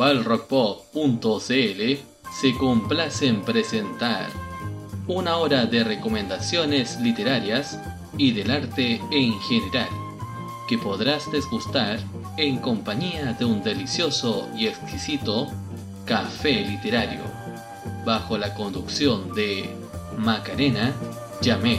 balrockpop.cl se complace en presentar una hora de recomendaciones literarias y del arte en general, que podrás desgustar en compañía de un delicioso y exquisito café literario, bajo la conducción de Macarena Yamé.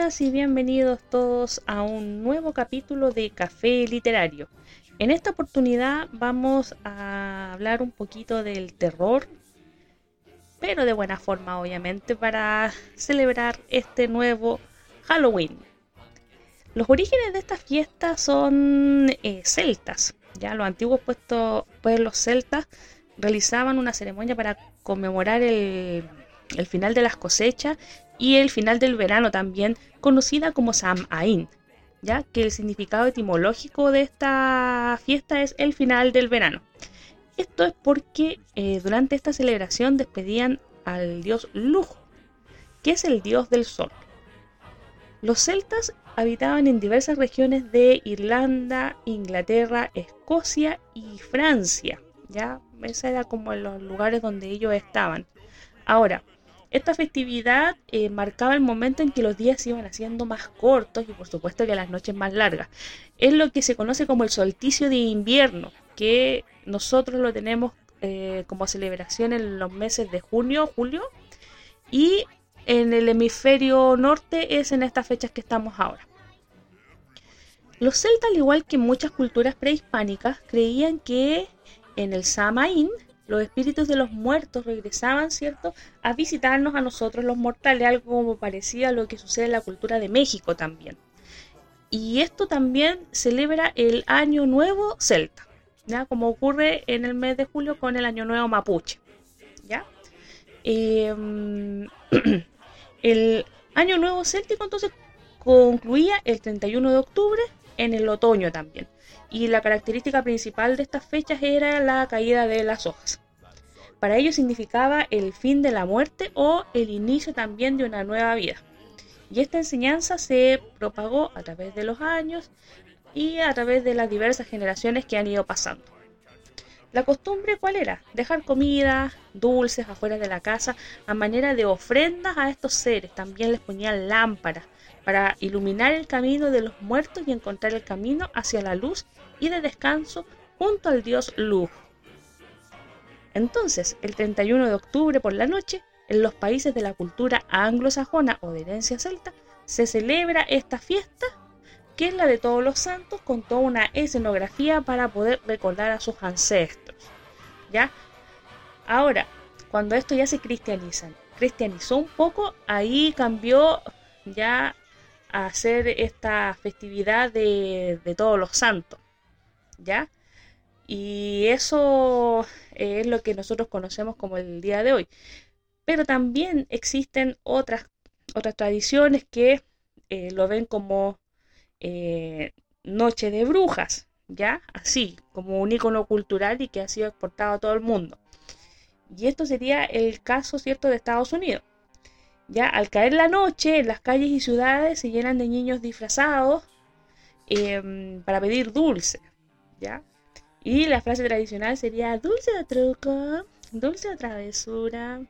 Y bienvenidos todos a un nuevo capítulo de Café Literario. En esta oportunidad vamos a hablar un poquito del terror, pero de buena forma obviamente para celebrar este nuevo Halloween. Los orígenes de esta fiesta son eh, celtas. Ya los antiguos pueblos celtas realizaban una ceremonia para conmemorar el final de las cosechas y el final del verano también, conocida como Samhain, ya que el significado etimológico de esta fiesta es el final del verano. Esto es porque eh, durante esta celebración despedían al dios Lujo, que es el dios del sol. Los celtas habitaban en diversas regiones de Irlanda, Inglaterra, Escocia y Francia. Ya, esos eran como los lugares donde ellos estaban. Ahora, esta festividad eh, marcaba el momento en que los días se iban haciendo más cortos y por supuesto que las noches más largas. Es lo que se conoce como el solsticio de invierno, que nosotros lo tenemos eh, como celebración en los meses de junio, julio, y en el hemisferio norte es en estas fechas que estamos ahora. Los celtas, al igual que muchas culturas prehispánicas, creían que en el Samaín los espíritus de los muertos regresaban, ¿cierto?, a visitarnos a nosotros los mortales, algo como parecía a lo que sucede en la cultura de México también. Y esto también celebra el Año Nuevo Celta, ¿ya? Como ocurre en el mes de julio con el Año Nuevo Mapuche, ¿ya? Em, el Año Nuevo Céltico entonces concluía el 31 de octubre en el otoño también y la característica principal de estas fechas era la caída de las hojas. Para ello significaba el fin de la muerte o el inicio también de una nueva vida. Y esta enseñanza se propagó a través de los años y a través de las diversas generaciones que han ido pasando. La costumbre cuál era? Dejar comida, dulces afuera de la casa a manera de ofrendas a estos seres. También les ponían lámparas para iluminar el camino de los muertos y encontrar el camino hacia la luz y de descanso junto al dios Luz. Entonces, el 31 de octubre por la noche, en los países de la cultura anglosajona o de herencia celta, se celebra esta fiesta, que es la de todos los santos, con toda una escenografía para poder recordar a sus ancestros. ¿Ya? Ahora, cuando esto ya se cristianiza, cristianizó un poco, ahí cambió ya hacer esta festividad de, de todos los santos. ¿ya? Y eso es lo que nosotros conocemos como el día de hoy. Pero también existen otras, otras tradiciones que eh, lo ven como eh, Noche de Brujas, ¿ya? Así, como un icono cultural y que ha sido exportado a todo el mundo. Y esto sería el caso, ¿cierto?, de Estados Unidos. Ya al caer la noche, las calles y ciudades se llenan de niños disfrazados em, para pedir dulce. ¿ya? Y la frase tradicional sería dulce de truco, dulce de travesura.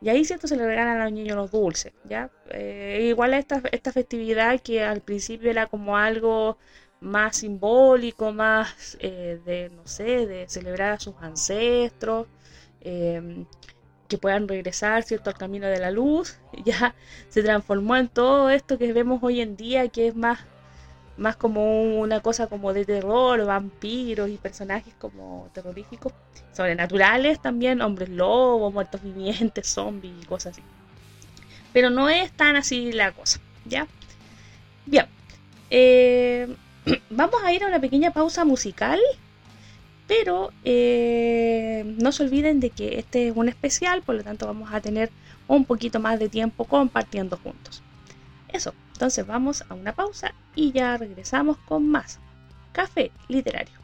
Y ahí cierto se le regalan a los niños los dulces, ¿ya? Eh, igual a esta, esta festividad que al principio era como algo más simbólico, más eh, de, no sé, de celebrar a sus ancestros, em, que puedan regresar, ¿cierto?, al camino de la luz, ya se transformó en todo esto que vemos hoy en día, que es más más como una cosa como de terror, vampiros y personajes como terroríficos, sobrenaturales también, hombres lobos, muertos vivientes, zombies y cosas así. Pero no es tan así la cosa, ¿ya? Bien, eh, vamos a ir a una pequeña pausa musical Pero eh, no se olviden de que este es un especial, por lo tanto vamos a tener un poquito más de tiempo compartiendo juntos. Eso, entonces vamos a una pausa y ya regresamos con más café literario.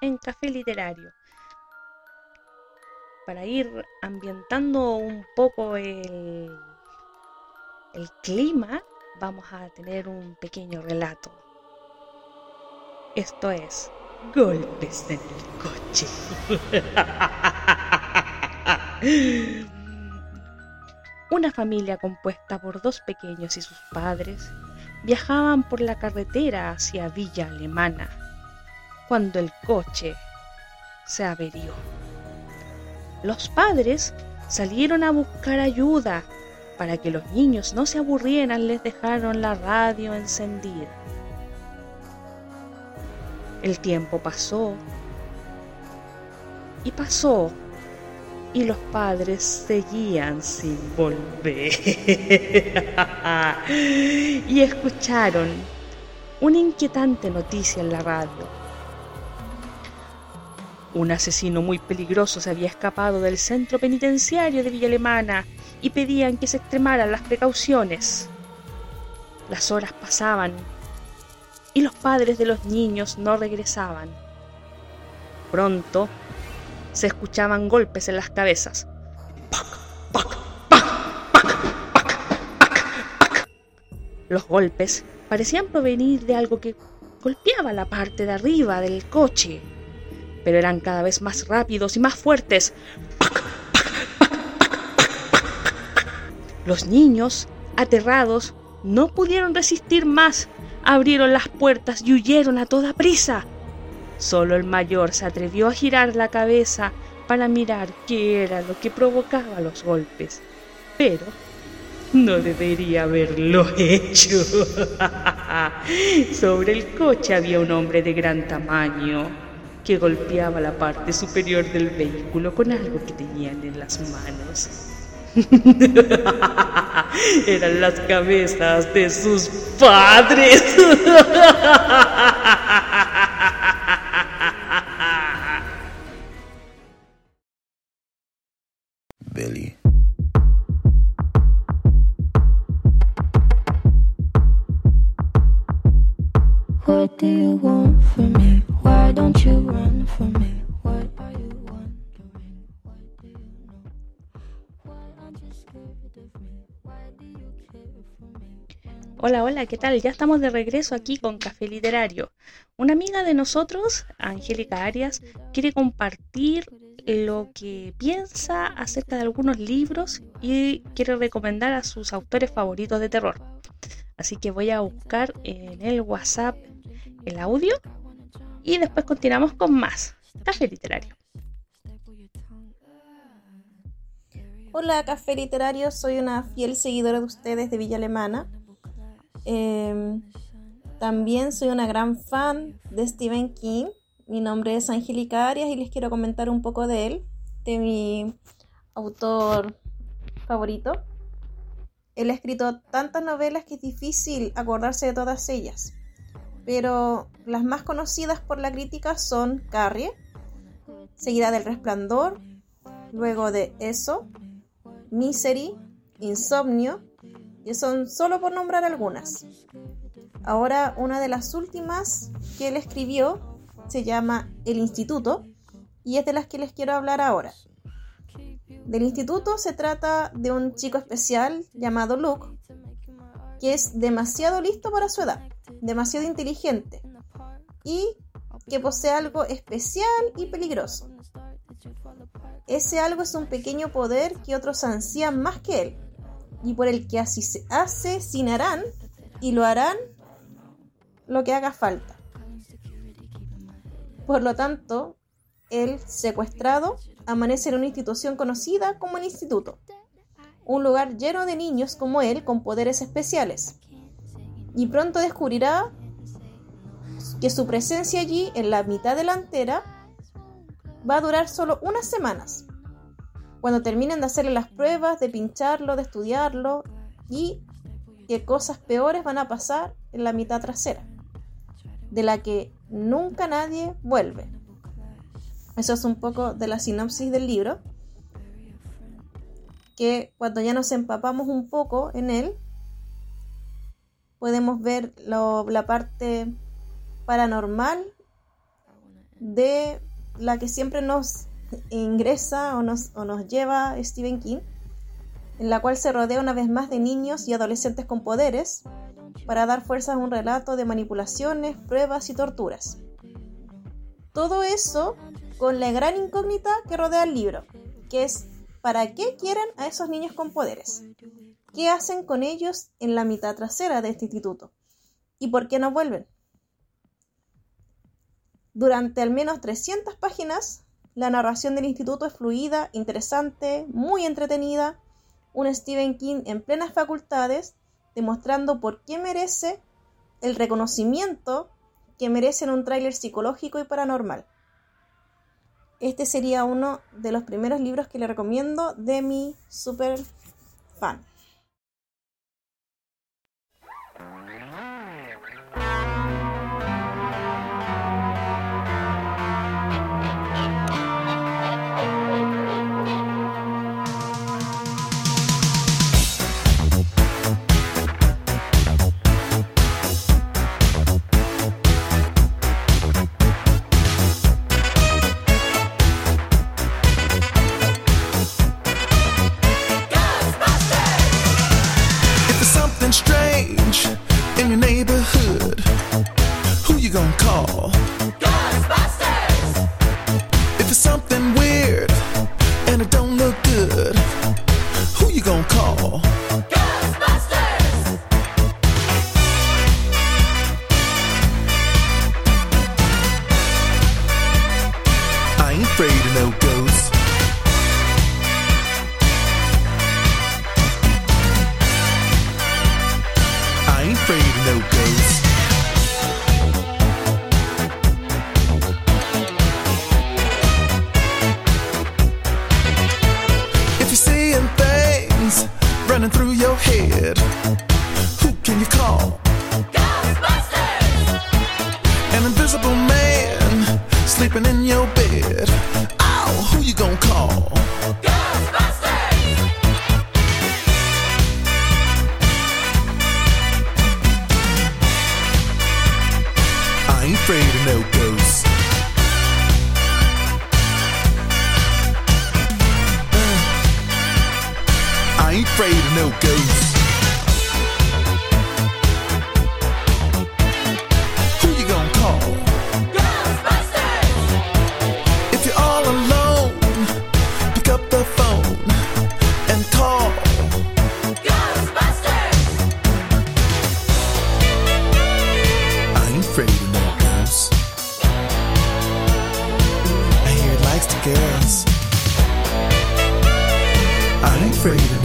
en Café Literario. Para ir ambientando un poco el, el clima, vamos a tener un pequeño relato. Esto es Golpes en el coche. Una familia compuesta por dos pequeños y sus padres viajaban por la carretera hacia Villa Alemana cuando el coche se averió. Los padres salieron a buscar ayuda. Para que los niños no se aburrieran, les dejaron la radio encendida. El tiempo pasó y pasó y los padres seguían sin volver. y escucharon una inquietante noticia en la radio. Un asesino muy peligroso se había escapado del centro penitenciario de Villa Alemana y pedían que se extremaran las precauciones. Las horas pasaban y los padres de los niños no regresaban. Pronto se escuchaban golpes en las cabezas. Los golpes parecían provenir de algo que golpeaba la parte de arriba del coche, pero eran cada vez más rápidos y más fuertes. Los niños, aterrados, no pudieron resistir más. Abrieron las puertas y huyeron a toda prisa. Solo el mayor se atrevió a girar la cabeza para mirar qué era lo que provocaba los golpes. Pero no debería haberlo hecho. Sobre el coche había un hombre de gran tamaño que golpeaba la parte superior del vehículo con algo que tenían en las manos. Eran las cabezas de sus padres. Hola, ¿qué tal? Ya estamos de regreso aquí con Café Literario. Una amiga de nosotros, Angélica Arias, quiere compartir lo que piensa acerca de algunos libros y quiere recomendar a sus autores favoritos de terror. Así que voy a buscar en el WhatsApp el audio y después continuamos con más Café Literario. Hola, Café Literario, soy una fiel seguidora de ustedes de Villa Alemana. Eh, también soy una gran fan de Stephen King. Mi nombre es Angélica Arias y les quiero comentar un poco de él, de mi autor favorito. él ha escrito tantas novelas que es difícil acordarse de todas ellas. Pero las más conocidas por la crítica son Carrie, seguida del Resplandor, luego de Eso, Misery, Insomnio, y son solo por nombrar algunas. Ahora una de las últimas que él escribió se llama El Instituto y es de las que les quiero hablar ahora. Del instituto se trata de un chico especial llamado Luke, que es demasiado listo para su edad, demasiado inteligente y que posee algo especial y peligroso. Ese algo es un pequeño poder que otros ansían más que él y por el que así se asesinarán y lo harán lo que haga falta. Por lo tanto, el secuestrado amanece en una institución conocida como el instituto, un lugar lleno de niños como él con poderes especiales. Y pronto descubrirá que su presencia allí, en la mitad delantera, va a durar solo unas semanas. Cuando terminen de hacerle las pruebas, de pincharlo, de estudiarlo, y que cosas peores van a pasar en la mitad trasera, de la que nunca nadie vuelve. Eso es un poco de la sinopsis del libro. Que cuando ya nos empapamos un poco en él, podemos ver lo- la parte paranormal de la que siempre nos ingresa o nos, o nos lleva Stephen King, en la cual se rodea una vez más de niños y adolescentes con poderes para dar fuerza a un relato de manipulaciones, pruebas y torturas. Todo eso con la gran incógnita que rodea el libro, que es ¿para qué quieren a esos niños con poderes? ¿Qué hacen con ellos en la mitad trasera de este instituto? ¿Y por qué no vuelven? Durante al menos 300 páginas, la narración del instituto es fluida, interesante, muy entretenida, un Stephen King en plenas facultades, demostrando por qué merece el reconocimiento que merece en un tráiler psicológico y paranormal. Este sería uno de los primeros libros que le recomiendo de mi super fan. You guess. I ain't afraid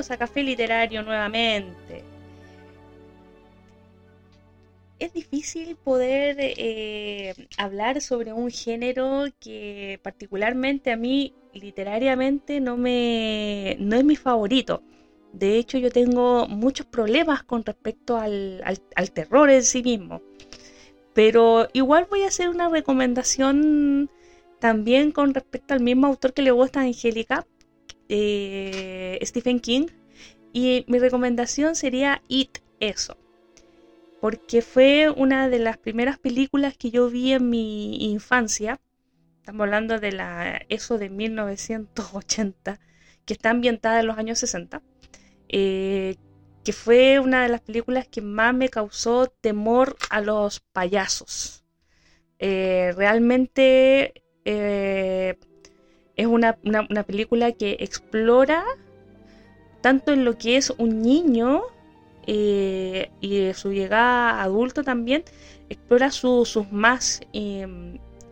Bienvenidos a Café Literario nuevamente. Es difícil poder eh, hablar sobre un género que particularmente a mí literariamente no me no es mi favorito. De hecho, yo tengo muchos problemas con respecto al, al- terror en sí mismo. Pero igual voy a hacer una recomendación también con respecto al mismo autor que le gusta a Angélica, eh, Stephen King. Y mi recomendación sería It Eso. Porque fue una de las primeras películas que yo vi en mi infancia. Estamos hablando de la Eso de 1980, que está ambientada en los años 60. eh, que fue una de las películas que más me causó temor a los payasos. Eh, realmente es una, una- película que explora tanto en lo que es un niño eh, y su llegada a adulto también, explora su- sus más eh,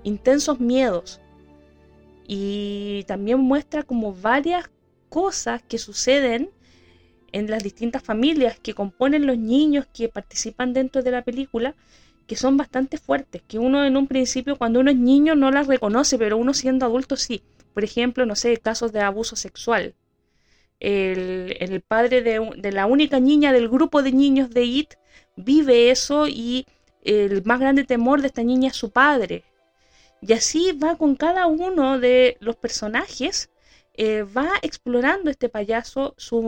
intensos miedos y también muestra como varias cosas que suceden en las distintas familias que componen los niños que participan dentro de la película que son bastante fuertes, que uno en un principio cuando uno es niño no las reconoce, pero uno siendo adulto sí. Por ejemplo, no sé, casos de abuso sexual. El, el padre de, de la única niña del grupo de niños de IT vive eso y el más grande temor de esta niña es su padre. Y así va con cada uno de los personajes, eh, va explorando este payaso sus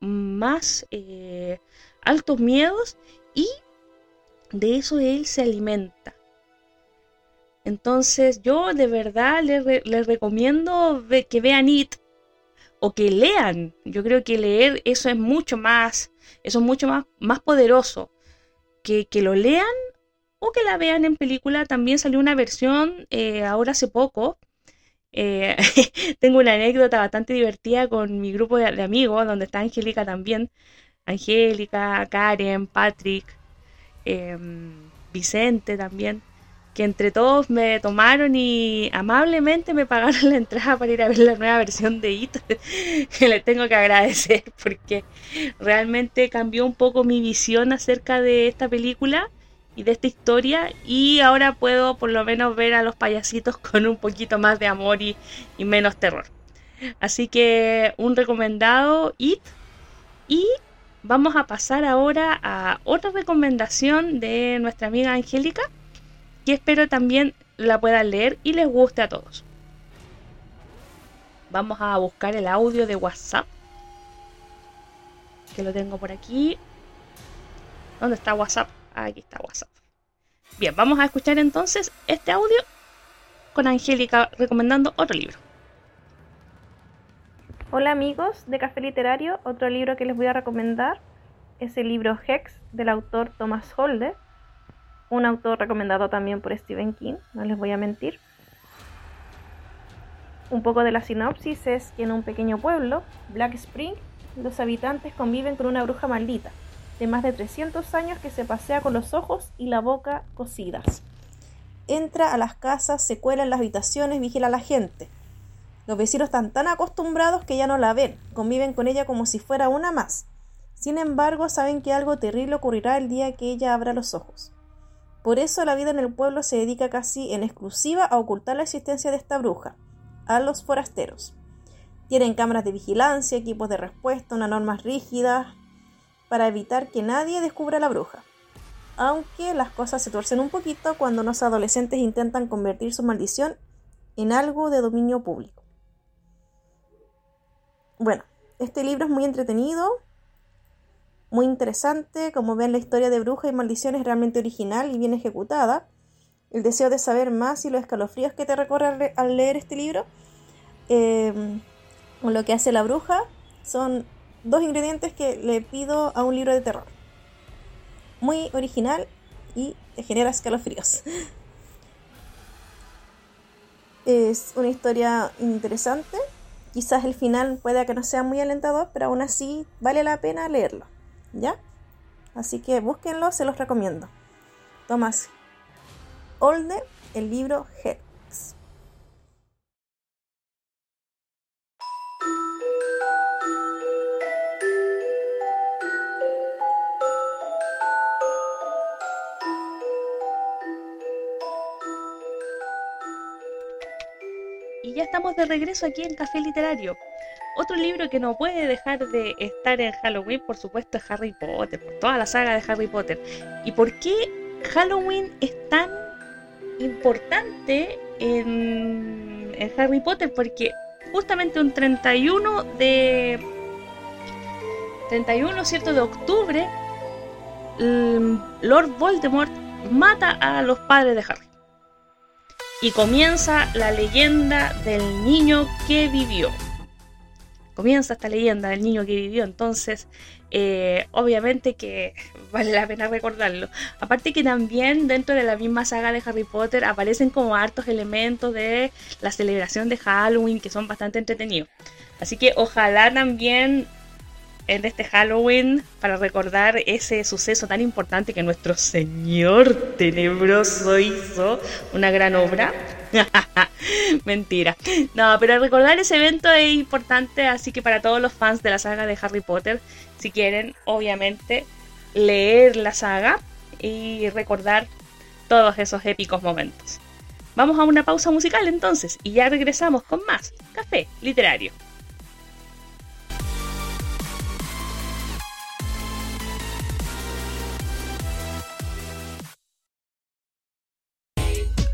más eh, altos miedos y de eso él se alimenta. Entonces yo de verdad les, re- les recomiendo que vean It o que lean. Yo creo que leer eso es mucho más, eso es mucho más, más poderoso. Que, que lo lean o que la vean en película. También salió una versión eh, ahora hace poco. Eh, tengo una anécdota bastante divertida con mi grupo de, de amigos, donde está Angélica también. Angélica, Karen, Patrick, em, Vicente también, que entre todos me tomaron y amablemente me pagaron la entrada para ir a ver la nueva versión de It, que les tengo que agradecer porque realmente cambió un poco mi visión acerca de esta película y de esta historia y ahora puedo por lo menos ver a los payasitos con un poquito más de amor y, y menos terror. Así que un recomendado It y vamos a pasar ahora a otra recomendación de nuestra amiga Angélica que espero también la puedan leer y les guste a todos. Vamos a buscar el audio de WhatsApp. Que lo tengo por aquí. ¿Dónde está WhatsApp? Aquí está WhatsApp. Bien, vamos a escuchar entonces este audio con Angélica recomendando otro libro. Hola amigos de Café Literario, otro libro que les voy a recomendar es el libro Hex del autor Thomas Holder, un autor recomendado también por Stephen King, no les voy a mentir. Un poco de la sinopsis es que en un pequeño pueblo, Black Spring, los habitantes conviven con una bruja maldita, de más de 300 años que se pasea con los ojos y la boca cosidas. Entra a las casas, se cuela en las habitaciones, vigila a la gente. Los vecinos están tan acostumbrados que ya no la ven, conviven con ella como si fuera una más. Sin embargo, saben que algo terrible ocurrirá el día que ella abra los ojos. Por eso la vida en el pueblo se dedica casi en exclusiva a ocultar la existencia de esta bruja, a los forasteros. Tienen cámaras de vigilancia, equipos de respuesta, unas normas rígidas para evitar que nadie descubra la bruja. Aunque las cosas se tuercen un poquito cuando unos adolescentes intentan convertir su maldición en algo de dominio público. Bueno, este libro es muy entretenido, muy interesante. Como ven, la historia de bruja y maldición es realmente original y bien ejecutada. El deseo de saber más y los escalofríos que te recorre al, le- al leer este libro, eh, o lo que hace la bruja, son dos ingredientes que le pido a un libro de terror. Muy original y te genera escalofríos. Es una historia interesante. Quizás el final pueda que no sea muy alentador, pero aún así vale la pena leerlo. ¿Ya? Así que búsquenlo, se los recomiendo. Thomas Olde, el libro Hex. Y ya estamos de regreso aquí en Café Literario. Otro libro que no puede dejar de estar en Halloween, por supuesto, es Harry Potter, toda la saga de Harry Potter. ¿Y por qué Halloween es tan importante en, en Harry Potter? Porque justamente un 31 de 31, ¿cierto? De octubre, mm, Lord Voldemort mata a los padres de Harry. Y comienza la leyenda del niño que vivió. Comienza esta leyenda del niño que vivió. Entonces, eh, obviamente que vale la pena recordarlo. Aparte que también dentro de la misma saga de Harry Potter aparecen como hartos elementos de la celebración de Halloween que son bastante entretenidos. Así que ojalá también en este Halloween para recordar ese suceso tan importante que nuestro Señor Tenebroso hizo, una gran obra. Mentira. No, pero recordar ese evento es importante, así que para todos los fans de la saga de Harry Potter, si quieren, obviamente, leer la saga y recordar todos esos épicos momentos. Vamos a una pausa musical entonces y ya regresamos con más café literario.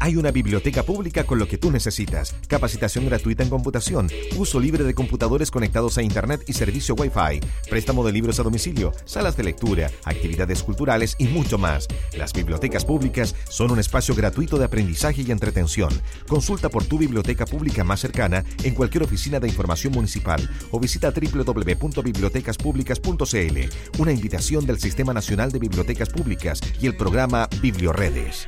Hay una biblioteca pública con lo que tú necesitas. Capacitación gratuita en computación, uso libre de computadores conectados a Internet y servicio Wi-Fi, préstamo de libros a domicilio, salas de lectura, actividades culturales y mucho más. Las bibliotecas públicas son un espacio gratuito de aprendizaje y entretención. Consulta por tu biblioteca pública más cercana en cualquier oficina de información municipal o visita www.bibliotecaspublicas.cl. Una invitación del Sistema Nacional de Bibliotecas Públicas y el programa Biblioredes.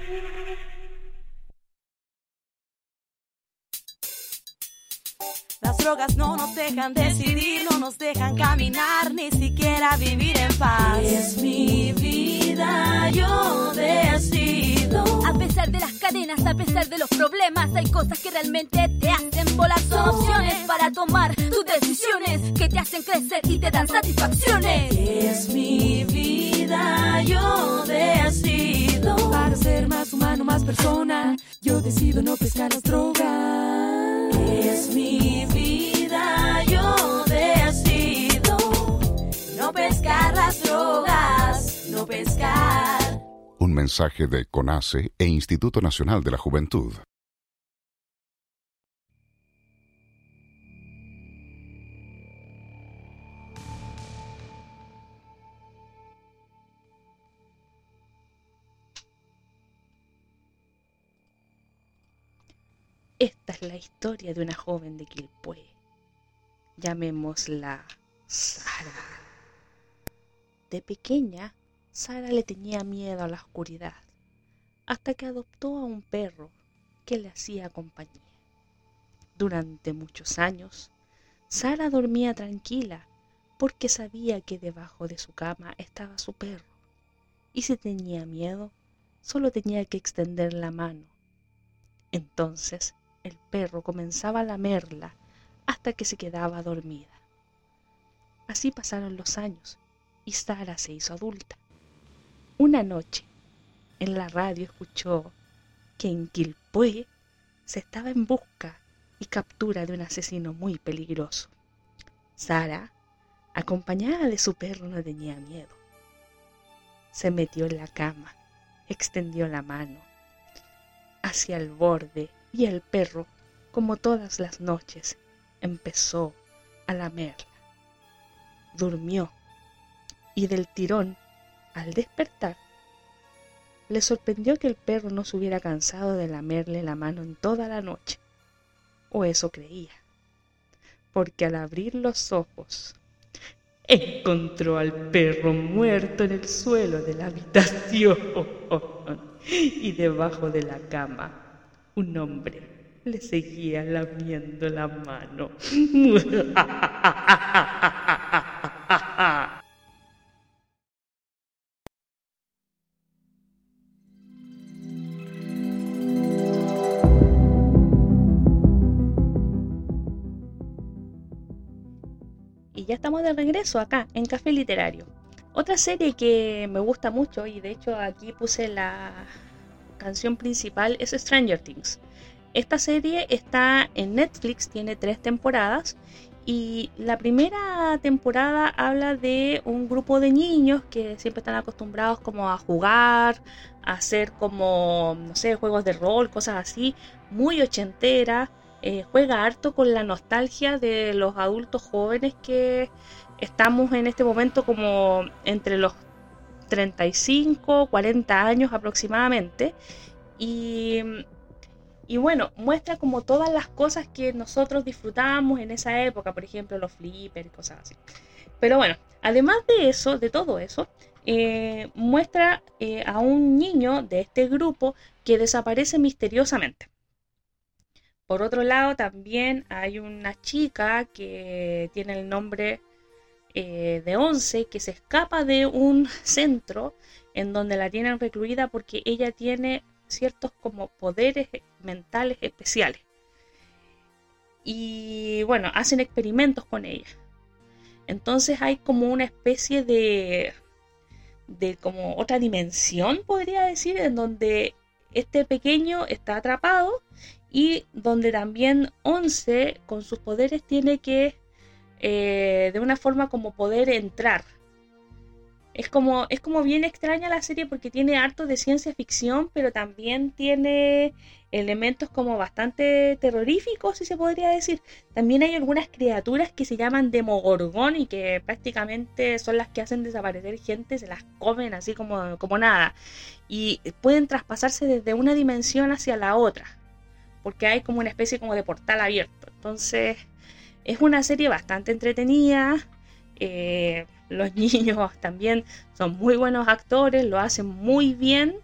Las drogas no nos dejan decidir, no nos dejan caminar, ni siquiera vivir en paz. Es mi vida, yo decido. A pesar de las cadenas, a pesar de los problemas, hay cosas que realmente te hacen volar. Son opciones para tomar tus decisiones que te hacen crecer y te dan satisfacciones. Es mi vida, yo decido. Para ser más humano, más persona, yo decido no pescar las drogas. Es mi vida, yo decido. No pescar las drogas, no pescar. Un mensaje de CONACE e Instituto Nacional de la Juventud. Esta es la historia de una joven de Quilpué. Llamémosla Sara. De pequeña, Sara le tenía miedo a la oscuridad, hasta que adoptó a un perro que le hacía compañía. Durante muchos años, Sara dormía tranquila, porque sabía que debajo de su cama estaba su perro, y si tenía miedo, solo tenía que extender la mano. Entonces el perro comenzaba a lamerla hasta que se quedaba dormida. Así pasaron los años y Sara se hizo adulta. Una noche, en la radio escuchó que en Quilpué se estaba en busca y captura de un asesino muy peligroso. Sara, acompañada de su perro, no tenía miedo. Se metió en la cama, extendió la mano hacia el borde y el perro, como todas las noches, empezó a lamerla. Durmió y del tirón, al despertar, le sorprendió que el perro no se hubiera cansado de lamerle la mano en toda la noche. O eso creía. Porque al abrir los ojos, encontró al perro muerto en el suelo de la habitación. Y debajo de la cama, un hombre le seguía lamiendo la mano. Y ya estamos de regreso acá en Café Literario. Otra serie que me gusta mucho y de hecho aquí puse la canción principal es Stranger Things. Esta serie está en Netflix, tiene tres temporadas y la primera temporada habla de un grupo de niños que siempre están acostumbrados como a jugar, a hacer como, no sé, juegos de rol, cosas así, muy ochentera. Eh, juega harto con la nostalgia de los adultos jóvenes que estamos en este momento como entre los 35, 40 años aproximadamente. Y, y bueno, muestra como todas las cosas que nosotros disfrutábamos en esa época, por ejemplo, los flippers cosas así. Pero bueno, además de eso, de todo eso, eh, muestra eh, a un niño de este grupo que desaparece misteriosamente. Por otro lado, también hay una chica que tiene el nombre eh, de 11 que se escapa de un centro en donde la tienen recluida porque ella tiene ciertos como poderes mentales especiales. Y bueno, hacen experimentos con ella. Entonces hay como una especie de de como otra dimensión, podría decir, en donde este pequeño está atrapado y donde también 11 con sus poderes tiene que eh, de una forma como poder entrar. Es como, es como bien extraña la serie porque tiene harto de ciencia ficción, pero también tiene elementos como bastante terroríficos, si se podría decir. También hay algunas criaturas que se llaman demogorgón y que prácticamente son las que hacen desaparecer gente, se las comen así como, como nada. Y pueden traspasarse desde una dimensión hacia la otra, porque hay como una especie como de portal abierto. Entonces, es una serie bastante entretenida. Eh, los niños también son muy buenos actores, lo hacen muy bien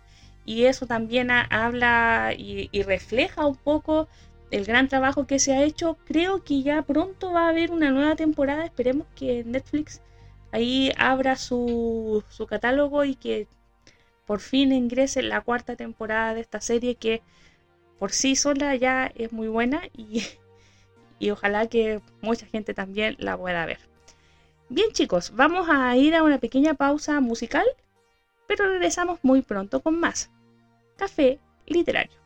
y eso también habla y, y, refleja un poco el gran trabajo que se ha hecho. Creo que ya pronto va a haber una nueva temporada, esperemos que Netflix ahí abra su, su catálogo y que por fin ingrese la cuarta temporada de esta serie que por sí sola ya es muy buena y y ojalá que mucha gente también la pueda ver. Bien chicos, vamos a ir a una pequeña pausa musical, pero regresamos muy pronto con más. Café literario.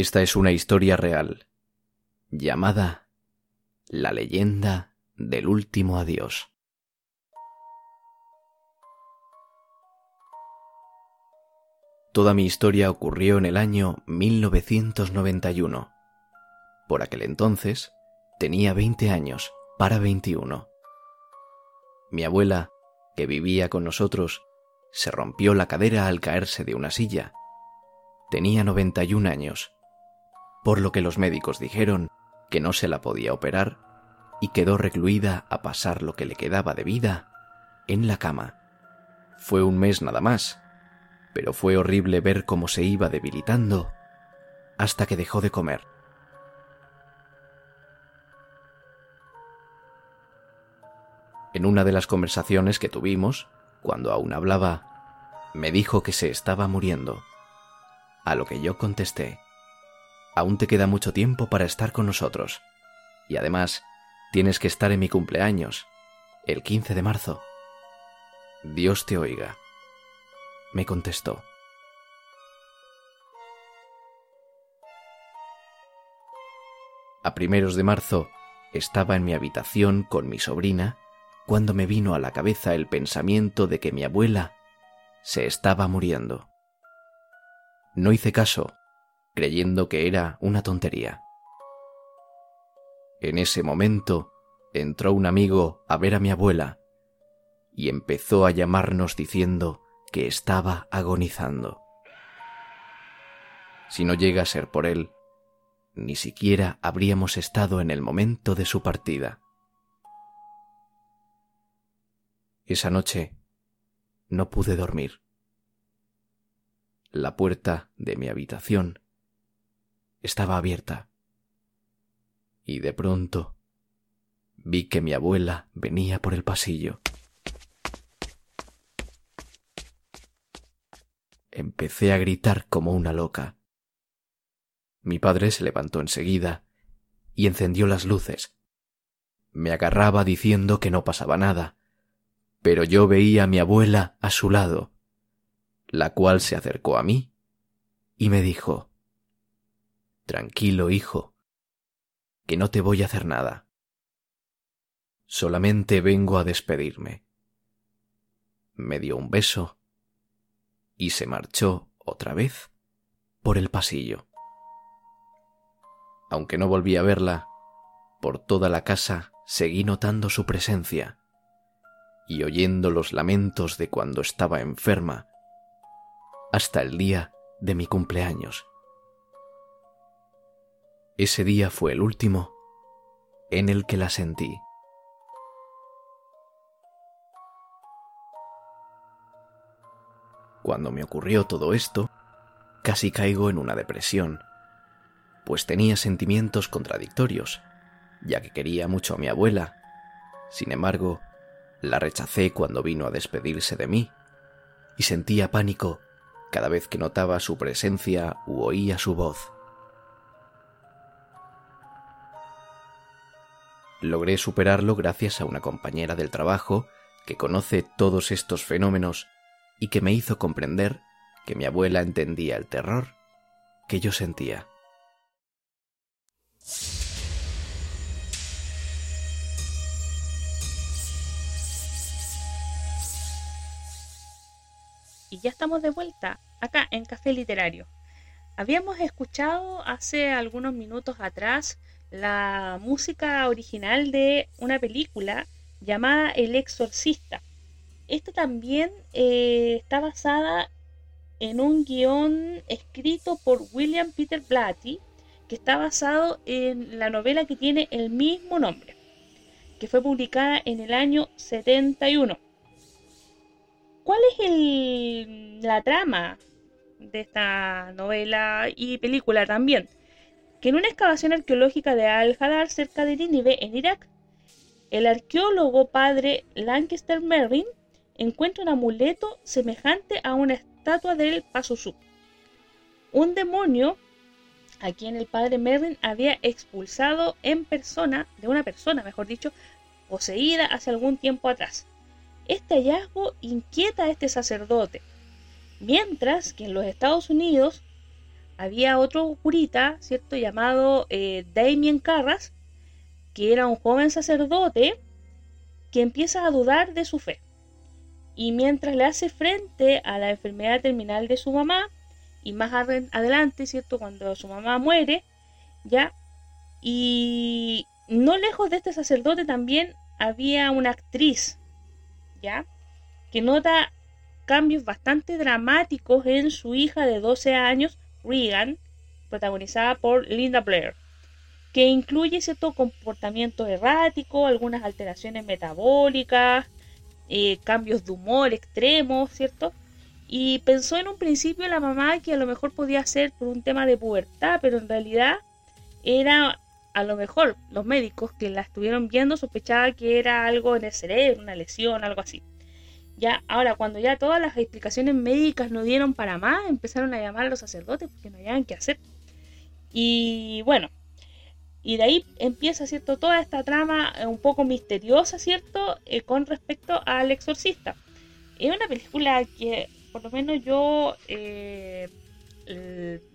Esta es una historia real, llamada La leyenda del último adiós. Toda mi historia ocurrió en el año 1991. Por aquel entonces tenía 20 años para 21. Mi abuela, que vivía con nosotros, se rompió la cadera al caerse de una silla. Tenía 91 años, por lo que los médicos dijeron que no se la podía operar y quedó recluida a pasar lo que le quedaba de vida en la cama. Fue un mes nada más, pero fue horrible ver cómo se iba debilitando hasta que dejó de comer. En una de las conversaciones que tuvimos, cuando aún hablaba, me dijo que se estaba muriendo. A lo que yo contesté, aún te queda mucho tiempo para estar con nosotros. Y además, tienes que estar en mi cumpleaños, el 15 de marzo. Dios te oiga. Me contestó. A primeros de marzo estaba en mi habitación con mi sobrina cuando me vino a la cabeza el pensamiento de que mi abuela se estaba muriendo. No hice caso, creyendo que era una tontería. En ese momento entró un amigo a ver a mi abuela y empezó a llamarnos diciendo que estaba agonizando. Si no llega a ser por él, ni siquiera habríamos estado en el momento de su partida. Esa noche no pude dormir. La puerta de mi habitación estaba abierta y de pronto vi que mi abuela venía por el pasillo. Empecé a gritar como una loca. Mi padre se levantó enseguida y encendió las luces. Me agarraba diciendo que no pasaba nada, pero yo veía a mi abuela a su lado, la cual se acercó a mí y me dijo Tranquilo, hijo, que no te voy a hacer nada. Solamente vengo a despedirme. Me dio un beso y se marchó otra vez por el pasillo. Aunque no volví a verla, por toda la casa seguí notando su presencia y oyendo los lamentos de cuando estaba enferma hasta el día de mi cumpleaños. Ese día fue el último en el que la sentí. Cuando me ocurrió todo esto, casi caigo en una depresión, pues tenía sentimientos contradictorios, ya que quería mucho a mi abuela. Sin embargo, la rechacé cuando vino a despedirse de mí, y sentía pánico cada vez que notaba su presencia u oía su voz. Logré superarlo gracias a una compañera del trabajo que conoce todos estos fenómenos y que me hizo comprender que mi abuela entendía el terror que yo sentía. Y ya estamos de vuelta acá en Café Literario. Habíamos escuchado hace algunos minutos atrás la música original de una película llamada El Exorcista. Esta también eh, está basada en un guion escrito por William Peter Blatty, que está basado en la novela que tiene el mismo nombre, que fue publicada en el año 71. ¿Cuál es el, la trama de esta novela y película también? Que en una excavación arqueológica de Al-Hadar, cerca de Nínive, en Irak, el arqueólogo padre Lancaster Merrin encuentra un amuleto semejante a una estatua del Pazuzu. Un demonio a quien el padre Merlin había expulsado en persona, de una persona, mejor dicho, poseída hace algún tiempo atrás. Este hallazgo inquieta a este sacerdote, mientras que en los Estados Unidos había otro curita, ¿cierto? Llamado eh, Damien Carras, que era un joven sacerdote que empieza a dudar de su fe. Y mientras le hace frente a la enfermedad terminal de su mamá, y más adelante, ¿cierto? Cuando su mamá muere, ya, y no lejos de este sacerdote también había una actriz, ¿ya? Que nota cambios bastante dramáticos en su hija de 12 años, Regan, protagonizada por Linda Blair, que incluye cierto comportamiento errático, algunas alteraciones metabólicas, eh, cambios de humor extremos, ¿cierto? Y pensó en un principio la mamá que a lo mejor podía ser por un tema de pubertad, pero en realidad era a lo mejor los médicos que la estuvieron viendo sospechaban que era algo en el cerebro, una lesión, algo así. Ya, ahora, cuando ya todas las explicaciones médicas no dieron para más, empezaron a llamar a los sacerdotes porque no hallaban qué hacer. Y bueno, y de ahí empieza, ¿cierto? Toda esta trama un poco misteriosa, ¿cierto? Eh, con respecto al exorcista. Es una película que, por lo menos yo, eh,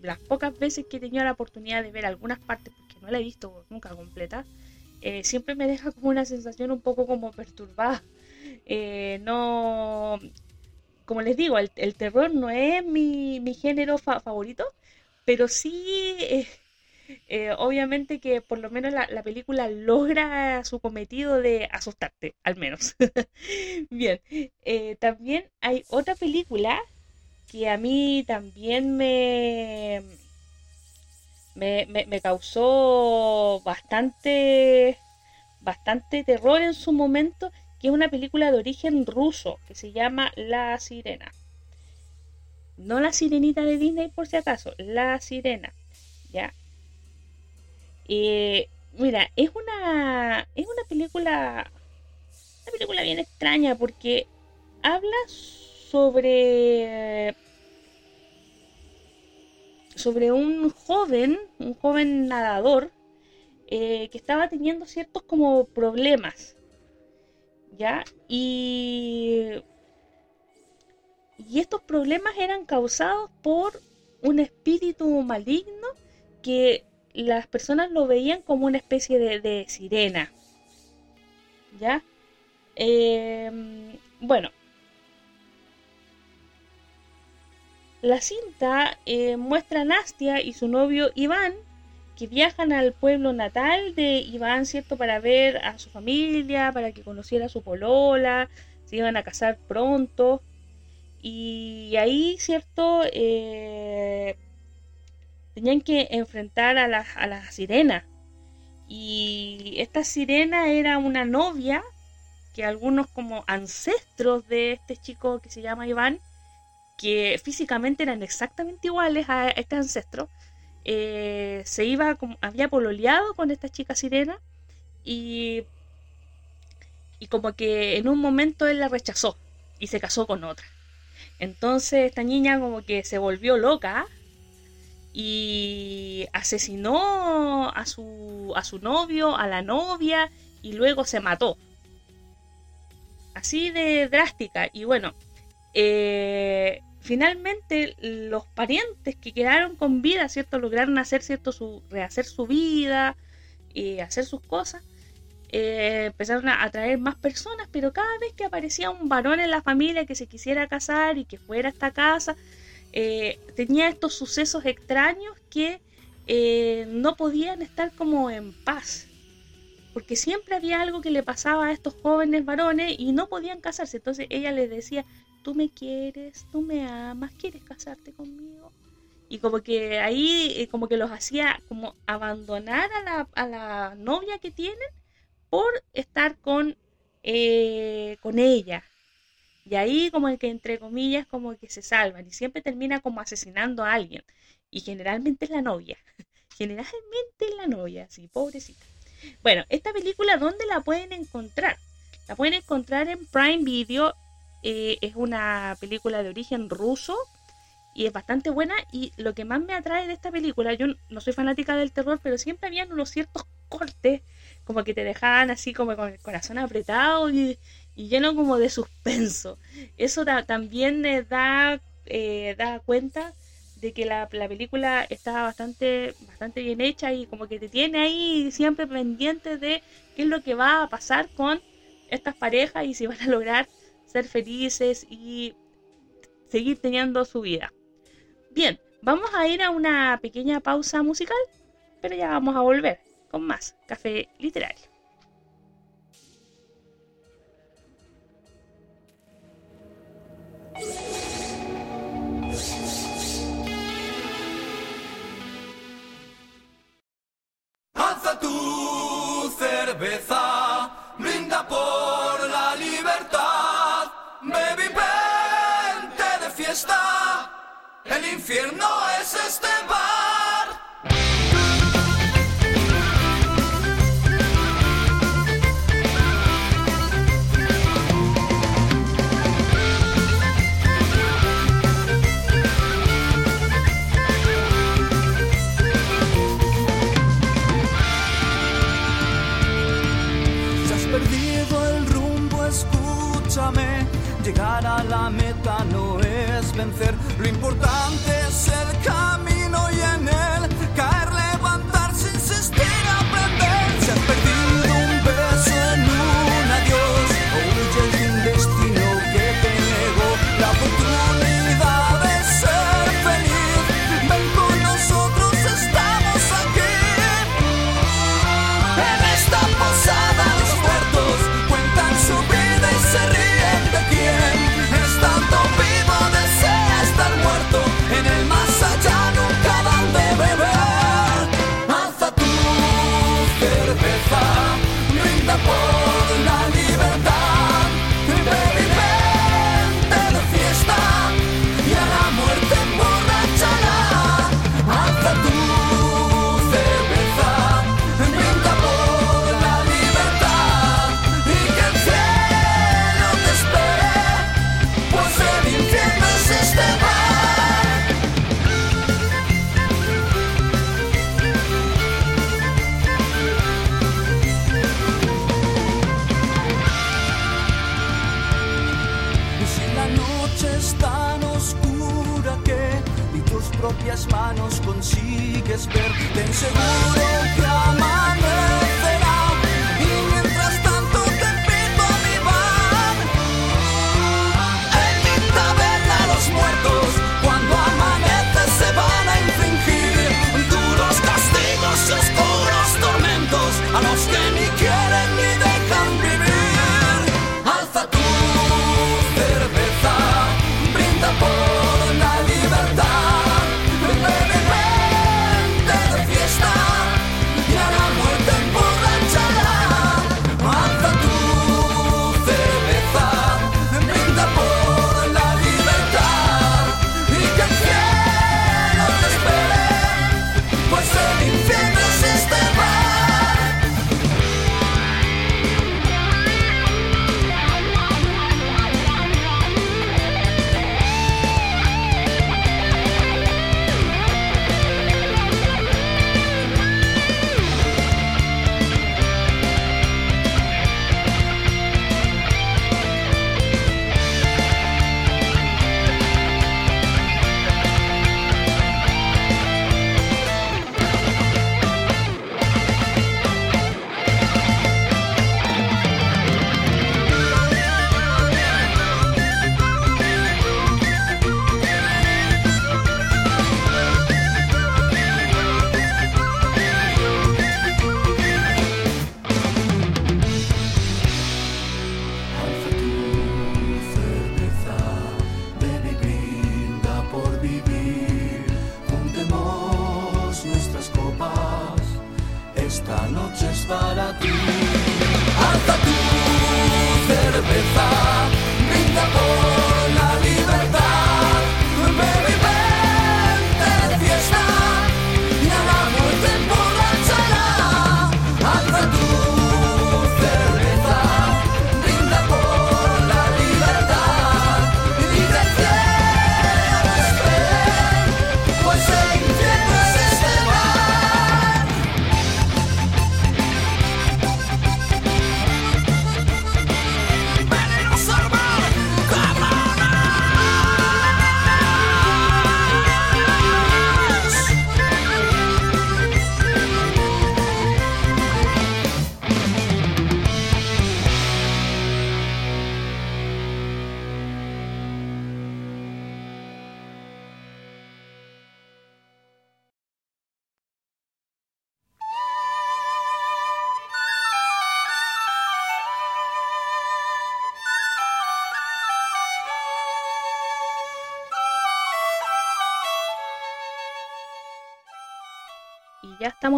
las pocas veces que he tenido la oportunidad de ver algunas partes, porque no la he visto nunca completa, eh, siempre me deja como una sensación un poco como perturbada eh, no, como les digo, el, terror no es mi, género favorito, pero sí, eh, eh, obviamente que por lo menos la, película logra su cometido de asustarte, al menos. Bien, también hay otra película que a mí también me, me, me causó bastante, bastante terror en su momento es una película de origen ruso que se llama La Sirena. No la sirenita de Disney por si acaso, La Sirena. ¿Ya? Eh, mira, es una, es una película, una película bien extraña porque habla sobre sobre un joven, un joven nadador eh, que estaba teniendo ciertos como problemas ¿ya? Y, y estos problemas eran causados por un espíritu maligno que las personas lo veían como una especie de, sirena. ¿Ya? Em, bueno. La cinta eh, muestra a Nastia y su novio Iván que viajan al pueblo natal de Iván, ¿cierto? Para ver a su familia, para que conociera a su polola, se iban a casar pronto. Y ahí, ¿cierto? Eh, tenían que enfrentar a la, a la sirena. Y esta sirena era una novia que algunos como ancestros de este chico que se llama Iván, que físicamente eran exactamente iguales a este ancestro, eh, se iba, había pololeado con esta chica sirena y, y como que en un momento él la rechazó y se casó con otra. Entonces esta niña como que se volvió loca y asesinó a su, a su novio, a la novia y luego se mató. Así de drástica. Y bueno, eh, finalmente los parientes que quedaron con vida, ¿cierto? Lograron hacer, ¿cierto? Su, rehacer su vida y hacer sus cosas. Eh, empezaron a atraer más personas, pero cada vez que aparecía un varón en la familia que se quisiera casar y que fuera a esta casa, eh, tenía estos sucesos extraños que eh, no podían estar como en paz. Porque siempre había algo que le pasaba a estos jóvenes varones y no podían casarse. Entonces ella les decía, tú me quieres, tú me amas, quieres casarte conmigo. Y como que ahí, eh, como que los hacía como abandonar a la, a la novia que tienen por estar con, eh, con ella. Y ahí como que entre comillas como que se salvan y siempre termina como asesinando a alguien. Y generalmente es la novia. Generalmente es la novia, sí, pobrecita. Bueno, esta película, ¿dónde la pueden encontrar? La pueden encontrar en Prime Video eh, es una película de origen ruso y es bastante buena. Y lo que más me atrae de esta película, yo no soy fanática del terror, pero siempre habían unos ciertos cortes, como que te dejaban así como con el corazón apretado y, lleno como de suspenso. Eso también eh, da, da cuenta de que la, la, película está bastante, bastante bien hecha y como que te tiene ahí siempre pendiente de qué es lo que va a pasar con estas parejas y si van a lograr ser felices y seguir teniendo su vida. Bien, vamos a ir a una pequeña pausa musical, pero ya vamos a volver con más café literario. infierno es este bar. Si has perdido el rumbo, escúchame. Llegar a la meta no es vencer, lo importante 舍不得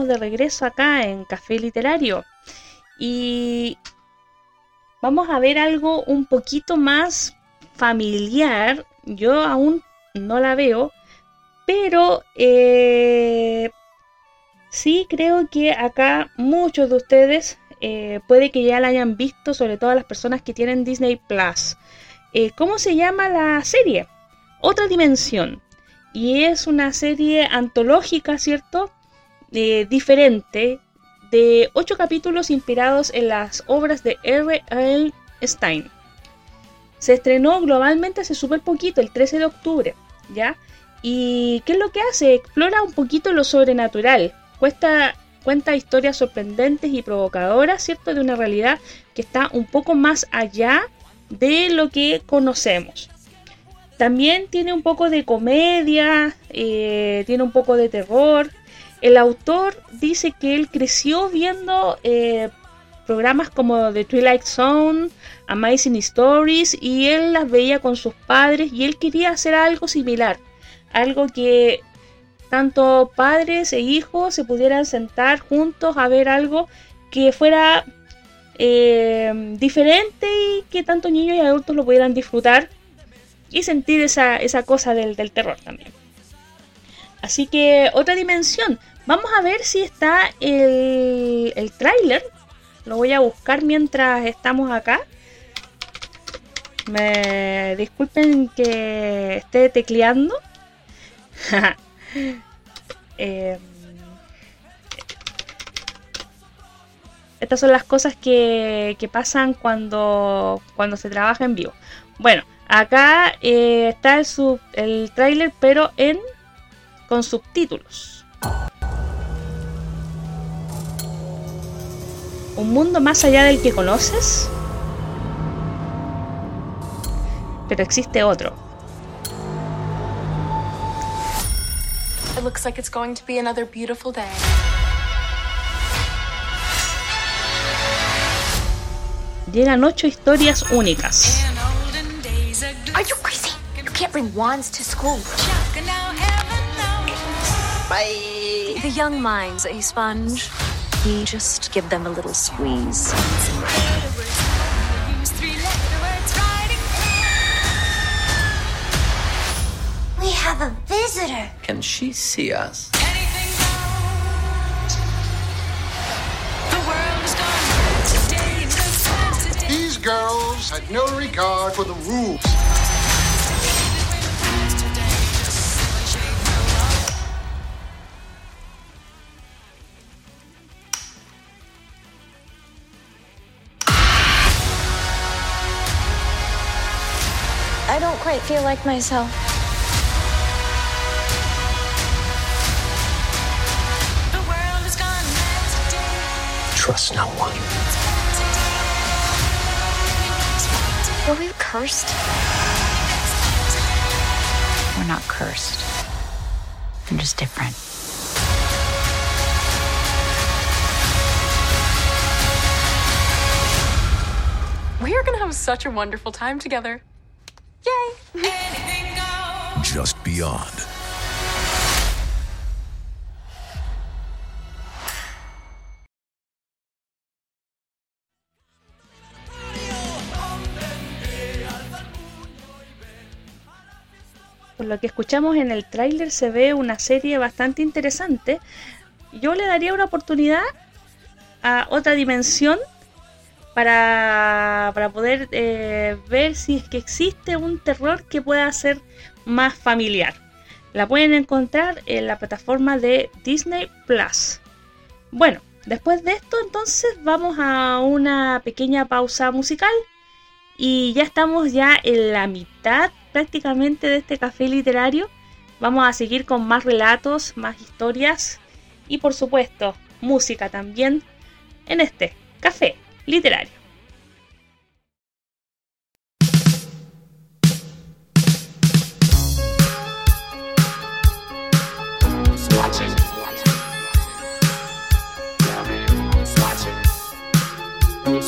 de regreso acá en Café Literario. Y vamos a ver algo un poquito más familiar. Yo aún no la veo, pero eh, sí creo que acá muchos de ustedes eh, puede que ya la hayan visto, sobre todo las personas que tienen Disney Plus. Eh, ¿Cómo se llama la serie? Otra dimensión. Y es una serie antológica, ¿cierto? Diferente, de ocho capítulos inspirados en las obras de R. L. Stein. Se estrenó globalmente hace súper poquito, el 13 de octubre, ¿ya? ¿Y qué es lo que hace? Explora un poquito lo sobrenatural. Cuesta, cuenta historias sorprendentes y provocadoras, ¿cierto? De una realidad que está un poco más allá de lo que conocemos. También tiene un poco de comedia, eh, tiene un poco de terror. El autor dice que él creció viendo eh, programas como The Twilight Zone, Amazing Stories, y él las veía con sus padres y él quería hacer algo similar. Algo que tanto padres e hijos se pudieran sentar juntos a ver algo que fuera eh, diferente y que tanto niños y adultos lo pudieran disfrutar y sentir esa, cosa del, terror también. Así que otra dimensión. Vamos a ver si está el, el tráiler. Lo voy a buscar mientras estamos acá. Me disculpen que esté tecleando. eh, estas son las cosas que, que, pasan cuando, cuando se trabaja en vivo. Bueno, acá eh, está el, sub, el tráiler, pero en con subtítulos. ¿Un mundo más allá del que conoces? Pero existe otro. It looks like it's going to be another beautiful day. Llegan ocho historias únicas. Are you crazy? You can't bring wands to school. Bye. The young mind's a sponge. We just give them a little squeeze. We have a visitor. Can she see us? These girls had no regard for the rules. Quite feel like myself. Trust no one. Were we cursed? We're not cursed. We're just different. We are gonna have such a wonderful time together. Yay! Just beyond. Por lo que escuchamos en el tráiler se ve una serie bastante interesante. Yo le daría una oportunidad a otra dimensión para, para poder eh, ver si es que existe un terror que pueda ser más familiar. La pueden encontrar en la plataforma de Disney Plus. Bueno, después de esto entonces vamos a una pequeña pausa musical y ya estamos ya en la mitad prácticamente de este café literario. Vamos a seguir con más relatos, más historias y por supuesto música también en este café literario.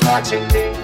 watching.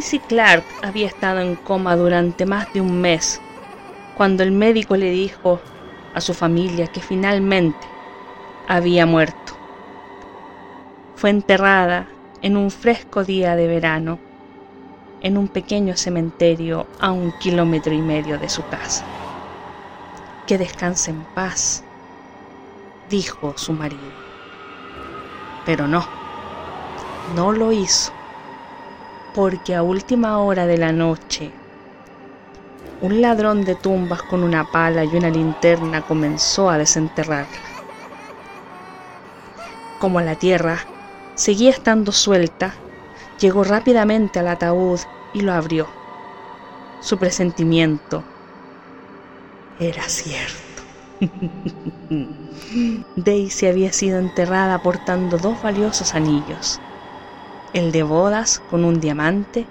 Daisy Clark había estado en coma durante más de un mes cuando el médico le dijo a su familia que finalmente había muerto. Fue enterrada en un fresco día de verano en un pequeño cementerio a un kilómetro y medio de su casa. Que descanse en paz, dijo su marido. Pero no, no lo hizo porque a última hora de la noche un ladrón de tumbas con una pala y una linterna comenzó a desenterrarla. Como la tierra seguía estando suelta, llegó rápidamente al ataúd y lo abrió. Su presentimiento era cierto. Daisy había sido enterrada portando dos valiosos anillos el de bodas con un diamante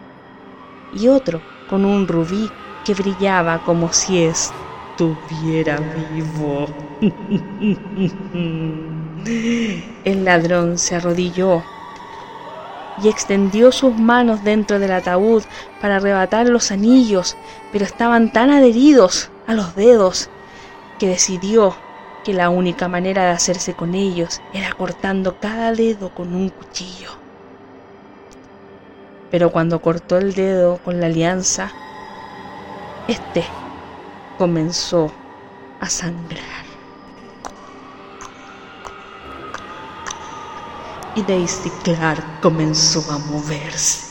y otro con un rubí que brillaba como si estuviera vivo. El ladrón se arrodilló y extendió sus manos dentro del ataúd para arrebatar los anillos, pero estaban tan adheridos a los dedos que decidió que la única manera de hacerse con ellos era cortando cada dedo con un cuchillo. Pero cuando cortó el dedo con la alianza, este comenzó a sangrar. Y Daisy Clark comenzó a moverse.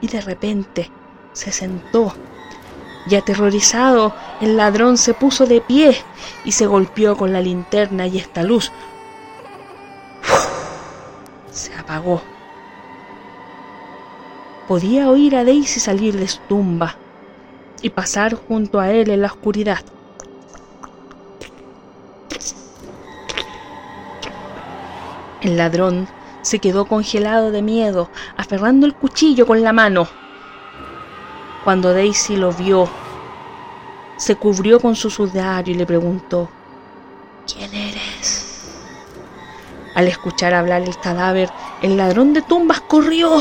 Y de repente se sentó. Y aterrorizado, el ladrón se puso de pie y se golpeó con la linterna y esta luz se apagó. Podía oír a Daisy salir de su tumba y pasar junto a él en la oscuridad. El ladrón se quedó congelado de miedo, aferrando el cuchillo con la mano. Cuando Daisy lo vio, se cubrió con su sudario y le preguntó, ¿quién eres? Al escuchar hablar el cadáver, el ladrón de tumbas corrió.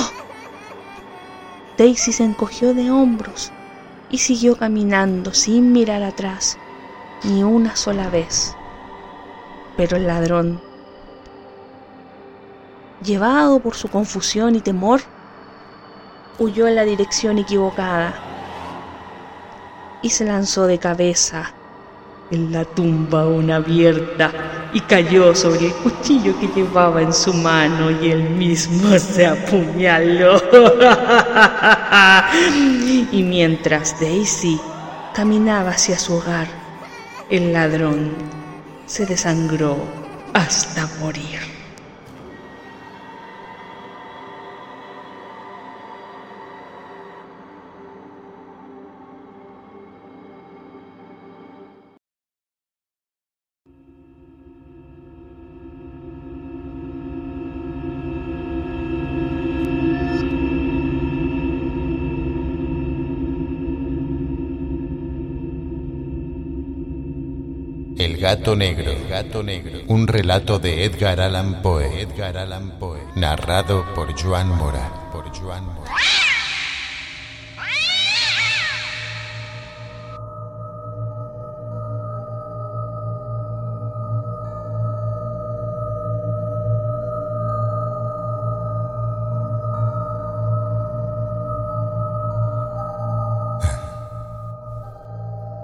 Daisy se encogió de hombros y siguió caminando sin mirar atrás ni una sola vez. Pero el ladrón, llevado por su confusión y temor, huyó en la dirección equivocada y se lanzó de cabeza en la tumba aún abierta y cayó sobre el cuchillo que llevaba en su mano y él mismo se apuñaló. y mientras Daisy caminaba hacia su hogar, el ladrón se desangró hasta morir. Gato negro. gato negro. Un relato de Edgar Allan Poe. Edgar Allan Poe. Narrado por Joan Mora. Por Joan Mora.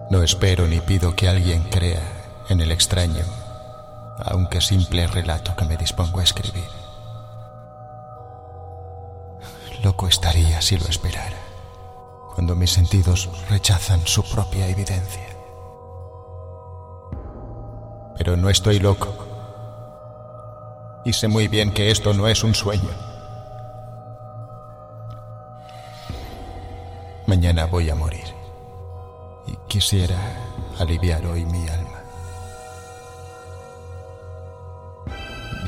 No espero ni pido que alguien crea en el extraño, aunque simple relato que me dispongo a escribir. Loco estaría si lo esperara, cuando mis sentidos rechazan su propia evidencia. Pero no estoy loco, y sé muy bien que esto no es un sueño. Mañana voy a morir y quisiera aliviar hoy mi alma.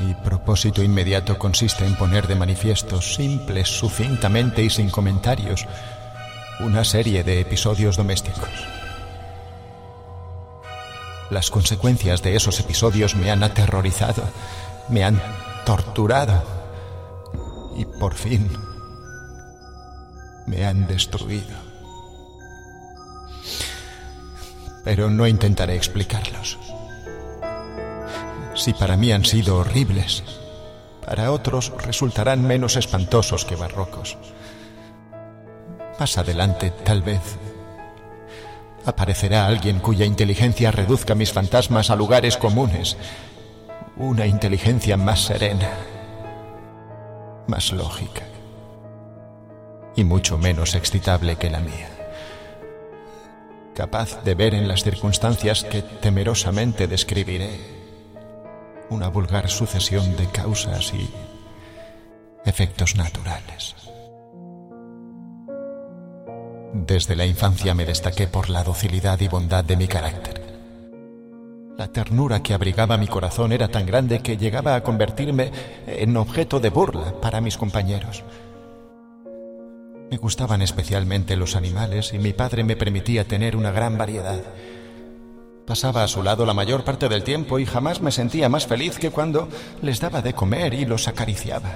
Mi propósito inmediato consiste en poner de manifiesto, simples, sucintamente y sin comentarios, una serie de episodios domésticos. Las consecuencias de esos episodios me han aterrorizado, me han torturado y por fin me han destruido pero no intentaré explicarlos. Si para mí han sido horribles, para otros resultarán menos espantosos que barrocos. Más adelante, tal vez, aparecerá alguien cuya inteligencia reduzca mis fantasmas a lugares comunes, una inteligencia más serena, más lógica y mucho menos excitable que la mía. Capaz de ver en las circunstancias que temerosamente describiré una vulgar sucesión de causas y efectos naturales. Desde la infancia me destaqué por la docilidad y bondad de mi carácter. La ternura que abrigaba mi corazón era tan grande que llegaba a convertirme en objeto de burla para mis compañeros. Me gustaban especialmente los animales y mi padre me permitía tener una gran variedad. Pasaba a su lado la mayor parte del tiempo y jamás me sentía más feliz que cuando les daba de comer y los acariciaba.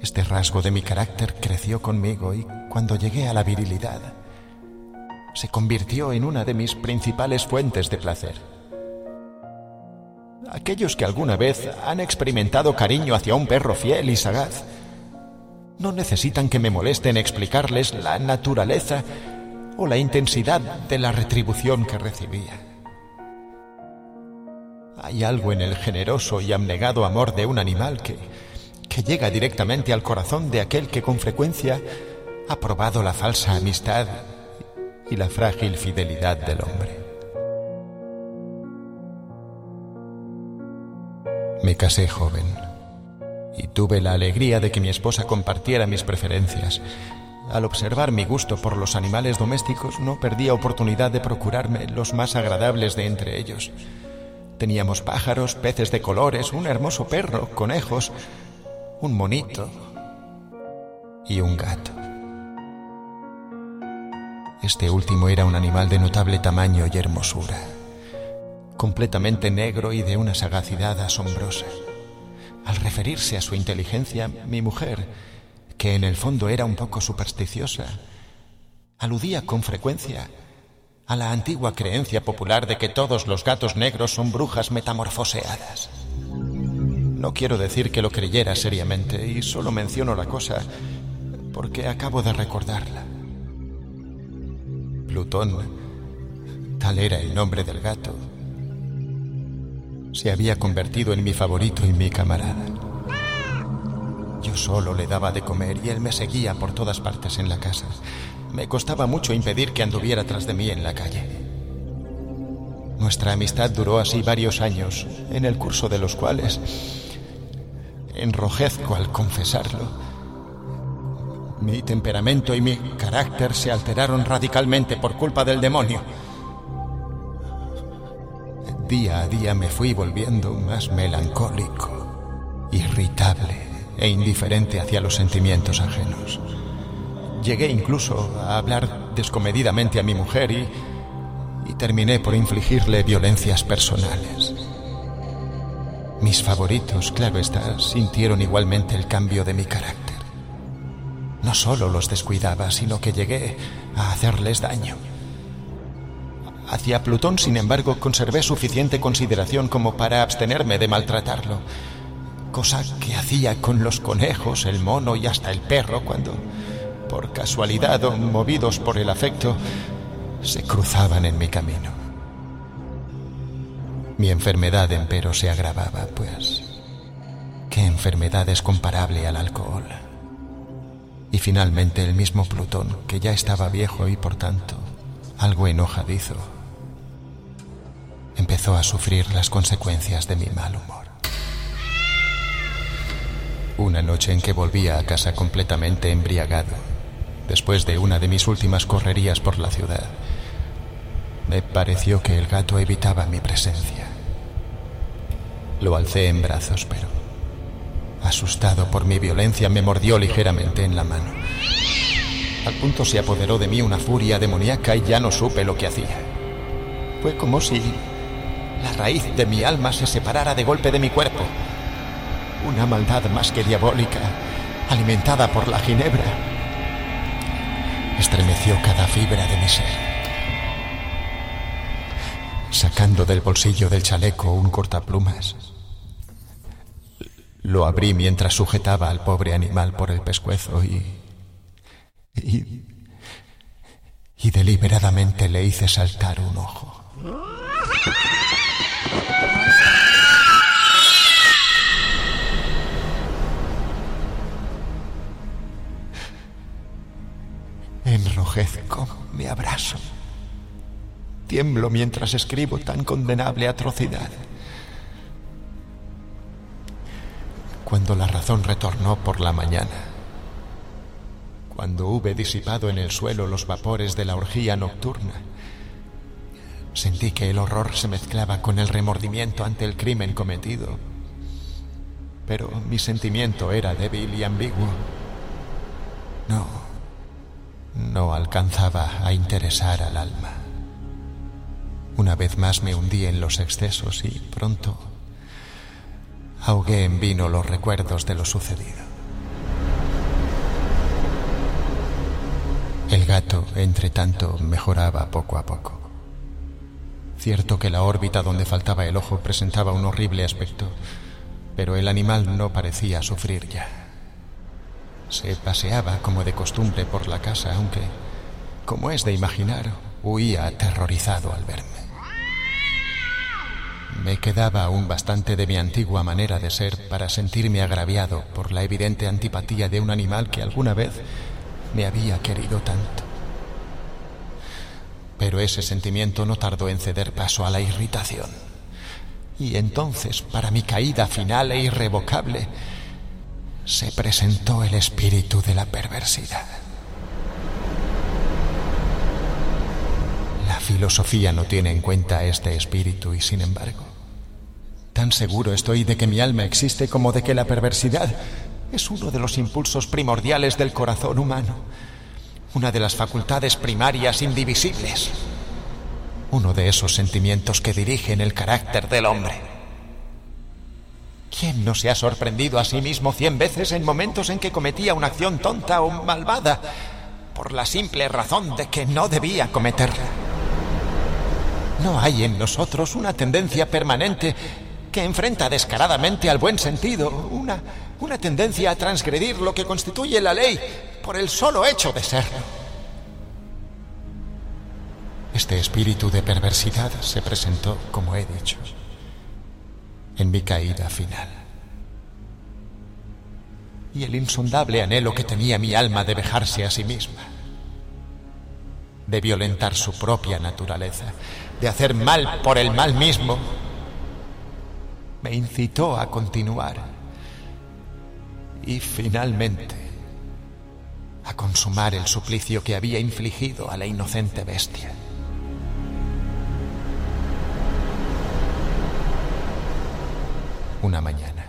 Este rasgo de mi carácter creció conmigo y cuando llegué a la virilidad, se convirtió en una de mis principales fuentes de placer. Aquellos que alguna vez han experimentado cariño hacia un perro fiel y sagaz, no necesitan que me molesten explicarles la naturaleza o la intensidad de la retribución que recibía. Hay algo en el generoso y abnegado amor de un animal que, que llega directamente al corazón de aquel que con frecuencia ha probado la falsa amistad y la frágil fidelidad del hombre. Me casé joven y tuve la alegría de que mi esposa compartiera mis preferencias. Al observar mi gusto por los animales domésticos no perdía oportunidad de procurarme los más agradables de entre ellos. Teníamos pájaros, peces de colores, un hermoso perro, conejos, un monito y un gato. Este último era un animal de notable tamaño y hermosura, completamente negro y de una sagacidad asombrosa. Al referirse a su inteligencia, mi mujer, que en el fondo era un poco supersticiosa, aludía con frecuencia a la antigua creencia popular de que todos los gatos negros son brujas metamorfoseadas. No quiero decir que lo creyera seriamente y solo menciono la cosa porque acabo de recordarla. Plutón, tal era el nombre del gato, se había convertido en mi favorito y mi camarada. Yo solo le daba de comer y él me seguía por todas partes en la casa. Me costaba mucho impedir que anduviera tras de mí en la calle. Nuestra amistad duró así varios años, en el curso de los cuales enrojezco al confesarlo. Mi temperamento y mi carácter se alteraron radicalmente por culpa del demonio. Día a día me fui volviendo más melancólico, irritable e indiferente hacia los sentimientos ajenos. Llegué incluso a hablar descomedidamente a mi mujer y, y terminé por infligirle violencias personales. Mis favoritos, claro está, sintieron igualmente el cambio de mi carácter. No solo los descuidaba, sino que llegué a hacerles daño. Hacia Plutón, sin embargo, conservé suficiente consideración como para abstenerme de maltratarlo, cosa que hacía con los conejos, el mono y hasta el perro cuando, por casualidad o movidos por el afecto, se cruzaban en mi camino. Mi enfermedad, empero, se agravaba, pues... ¿Qué enfermedad es comparable al alcohol? Y finalmente el mismo Plutón, que ya estaba viejo y por tanto algo enojadizo, empezó a sufrir las consecuencias de mi mal humor. Una noche en que volvía a casa completamente embriagado, después de una de mis últimas correrías por la ciudad, me pareció que el gato evitaba mi presencia. Lo alcé en brazos, pero, asustado por mi violencia, me mordió ligeramente en la mano. Al punto se apoderó de mí una furia demoníaca y ya no supe lo que hacía. Fue como si la raíz de mi alma se separara de golpe de mi cuerpo. Una maldad más que diabólica, alimentada por la ginebra, estremeció cada fibra de mi ser. Sacando del bolsillo del chaleco un cortaplumas, lo abrí mientras sujetaba al pobre animal por el pescuezo y, y, y deliberadamente le hice saltar un ojo. Enrojezco, me abrazo. Tiemblo mientras escribo tan condenable atrocidad. Cuando la razón retornó por la mañana, cuando hube disipado en el suelo los vapores de la orgía nocturna, sentí que el horror se mezclaba con el remordimiento ante el crimen cometido. Pero mi sentimiento era débil y ambiguo. No, no alcanzaba a interesar al alma. Una vez más me hundí en los excesos y pronto ahogué en vino los recuerdos de lo sucedido. El gato, entre tanto, mejoraba poco a poco. Cierto que la órbita donde faltaba el ojo presentaba un horrible aspecto, pero el animal no parecía sufrir ya. Se paseaba como de costumbre por la casa, aunque, como es de imaginar, huía aterrorizado al verme. Me quedaba aún bastante de mi antigua manera de ser para sentirme agraviado por la evidente antipatía de un animal que alguna vez me había querido tanto. Pero ese sentimiento no tardó en ceder paso a la irritación. Y entonces, para mi caída final e irrevocable, se presentó el espíritu de la perversidad. La filosofía no tiene en cuenta este espíritu y sin embargo, tan seguro estoy de que mi alma existe como de que la perversidad es uno de los impulsos primordiales del corazón humano, una de las facultades primarias indivisibles, uno de esos sentimientos que dirigen el carácter del hombre. ¿Quién no se ha sorprendido a sí mismo cien veces en momentos en que cometía una acción tonta o malvada por la simple razón de que no debía cometerla? No hay en nosotros una tendencia permanente que enfrenta descaradamente al buen sentido, una, una tendencia a transgredir lo que constituye la ley por el solo hecho de serlo. Este espíritu de perversidad se presentó, como he dicho, en mi caída final. Y el insondable anhelo que tenía mi alma de vejarse a sí misma, de violentar su propia naturaleza, de hacer mal por el mal mismo, me incitó a continuar y finalmente a consumar el suplicio que había infligido a la inocente bestia. Una mañana,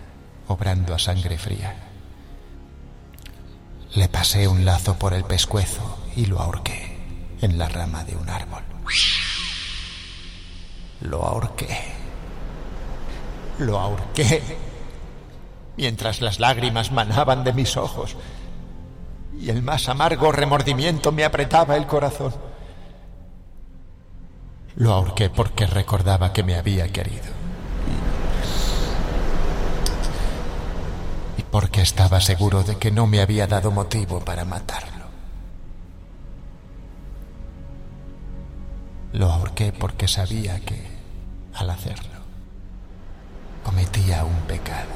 obrando a sangre fría, le pasé un lazo por el pescuezo y lo ahorqué en la rama de un árbol. Lo ahorqué. Lo ahorqué. Mientras las lágrimas manaban de mis ojos y el más amargo remordimiento me apretaba el corazón. Lo ahorqué porque recordaba que me había querido. Y porque estaba seguro de que no me había dado motivo para matarlo. Lo ahorqué porque sabía que, al hacerlo, cometía un pecado.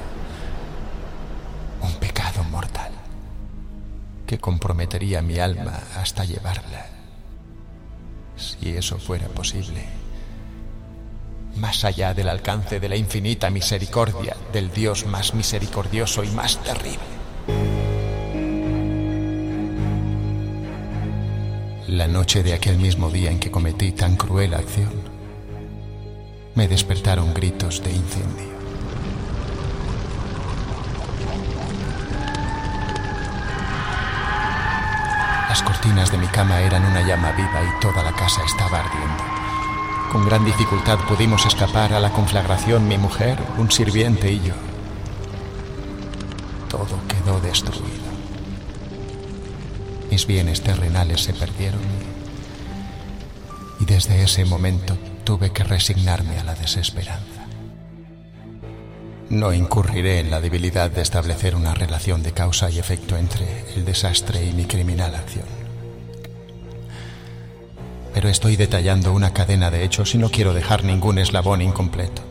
Un pecado mortal que comprometería mi alma hasta llevarla, si eso fuera posible, más allá del alcance de la infinita misericordia del Dios más misericordioso y más terrible. La noche de aquel mismo día en que cometí tan cruel acción, me despertaron gritos de incendio. Las cortinas de mi cama eran una llama viva y toda la casa estaba ardiendo. Con gran dificultad pudimos escapar a la conflagración mi mujer, un sirviente y yo. Todo quedó destruido. Mis bienes terrenales se perdieron y desde ese momento tuve que resignarme a la desesperanza. No incurriré en la debilidad de establecer una relación de causa y efecto entre el desastre y mi criminal acción. Pero estoy detallando una cadena de hechos y no quiero dejar ningún eslabón incompleto.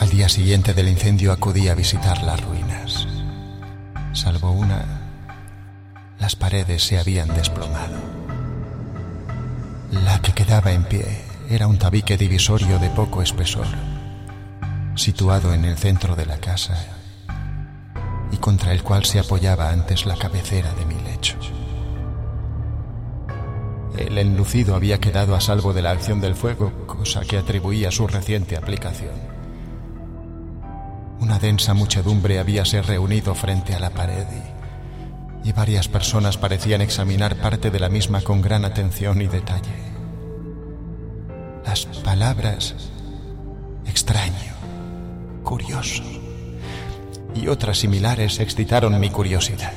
Al día siguiente del incendio acudí a visitar las ruinas. Salvo una, las paredes se habían desplomado. La que quedaba en pie era un tabique divisorio de poco espesor, situado en el centro de la casa y contra el cual se apoyaba antes la cabecera de mi lecho. El enlucido había quedado a salvo de la acción del fuego, cosa que atribuía su reciente aplicación. Una densa muchedumbre habíase reunido frente a la pared y, y varias personas parecían examinar parte de la misma con gran atención y detalle. Las palabras extraño, curioso y otras similares excitaron mi curiosidad.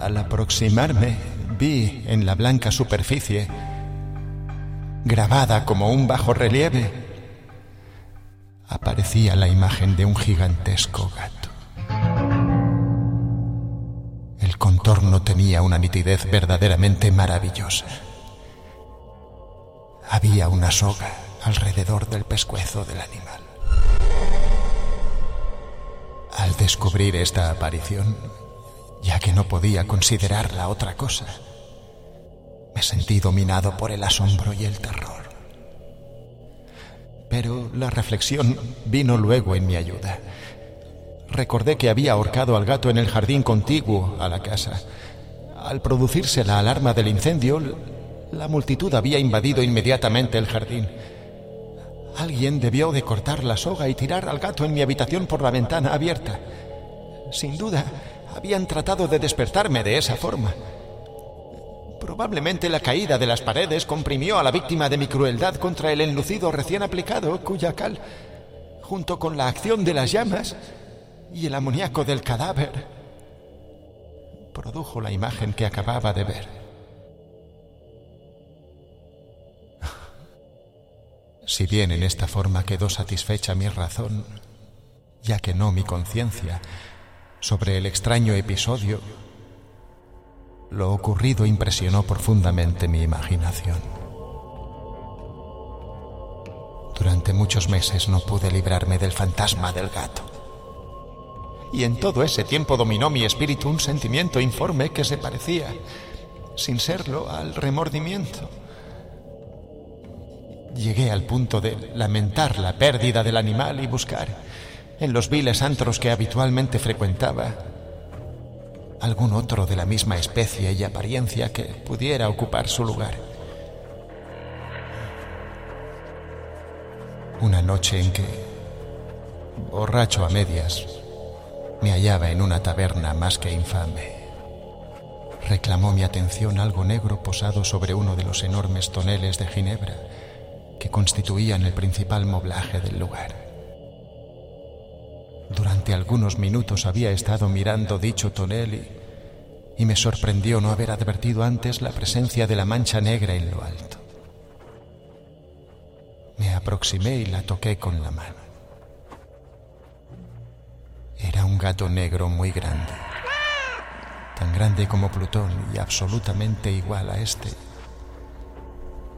Al aproximarme, vi en la blanca superficie, grabada como un bajo relieve, aparecía la imagen de un gigantesco gato. El contorno tenía una nitidez verdaderamente maravillosa. Había una soga alrededor del pescuezo del animal. Al descubrir esta aparición, ya que no podía considerarla otra cosa, me sentí dominado por el asombro y el terror. Pero la reflexión vino luego en mi ayuda. Recordé que había ahorcado al gato en el jardín contiguo a la casa. Al producirse la alarma del incendio, la multitud había invadido inmediatamente el jardín. Alguien debió de cortar la soga y tirar al gato en mi habitación por la ventana abierta. Sin duda, habían tratado de despertarme de esa forma. Probablemente la caída de las paredes comprimió a la víctima de mi crueldad contra el enlucido recién aplicado, cuya cal, junto con la acción de las llamas y el amoníaco del cadáver, produjo la imagen que acababa de ver. Si bien en esta forma quedó satisfecha mi razón, ya que no mi conciencia, sobre el extraño episodio, lo ocurrido impresionó profundamente mi imaginación. Durante muchos meses no pude librarme del fantasma del gato. Y en todo ese tiempo dominó mi espíritu un sentimiento informe que se parecía, sin serlo, al remordimiento. Llegué al punto de lamentar la pérdida del animal y buscar, en los viles antros que habitualmente frecuentaba, algún otro de la misma especie y apariencia que pudiera ocupar su lugar. Una noche en que, borracho a medias, me hallaba en una taberna más que infame, reclamó mi atención algo negro posado sobre uno de los enormes toneles de Ginebra que constituían el principal moblaje del lugar. Durante algunos minutos había estado mirando dicho tonel y, y me sorprendió no haber advertido antes la presencia de la mancha negra en lo alto. Me aproximé y la toqué con la mano. Era un gato negro muy grande, tan grande como Plutón y absolutamente igual a este,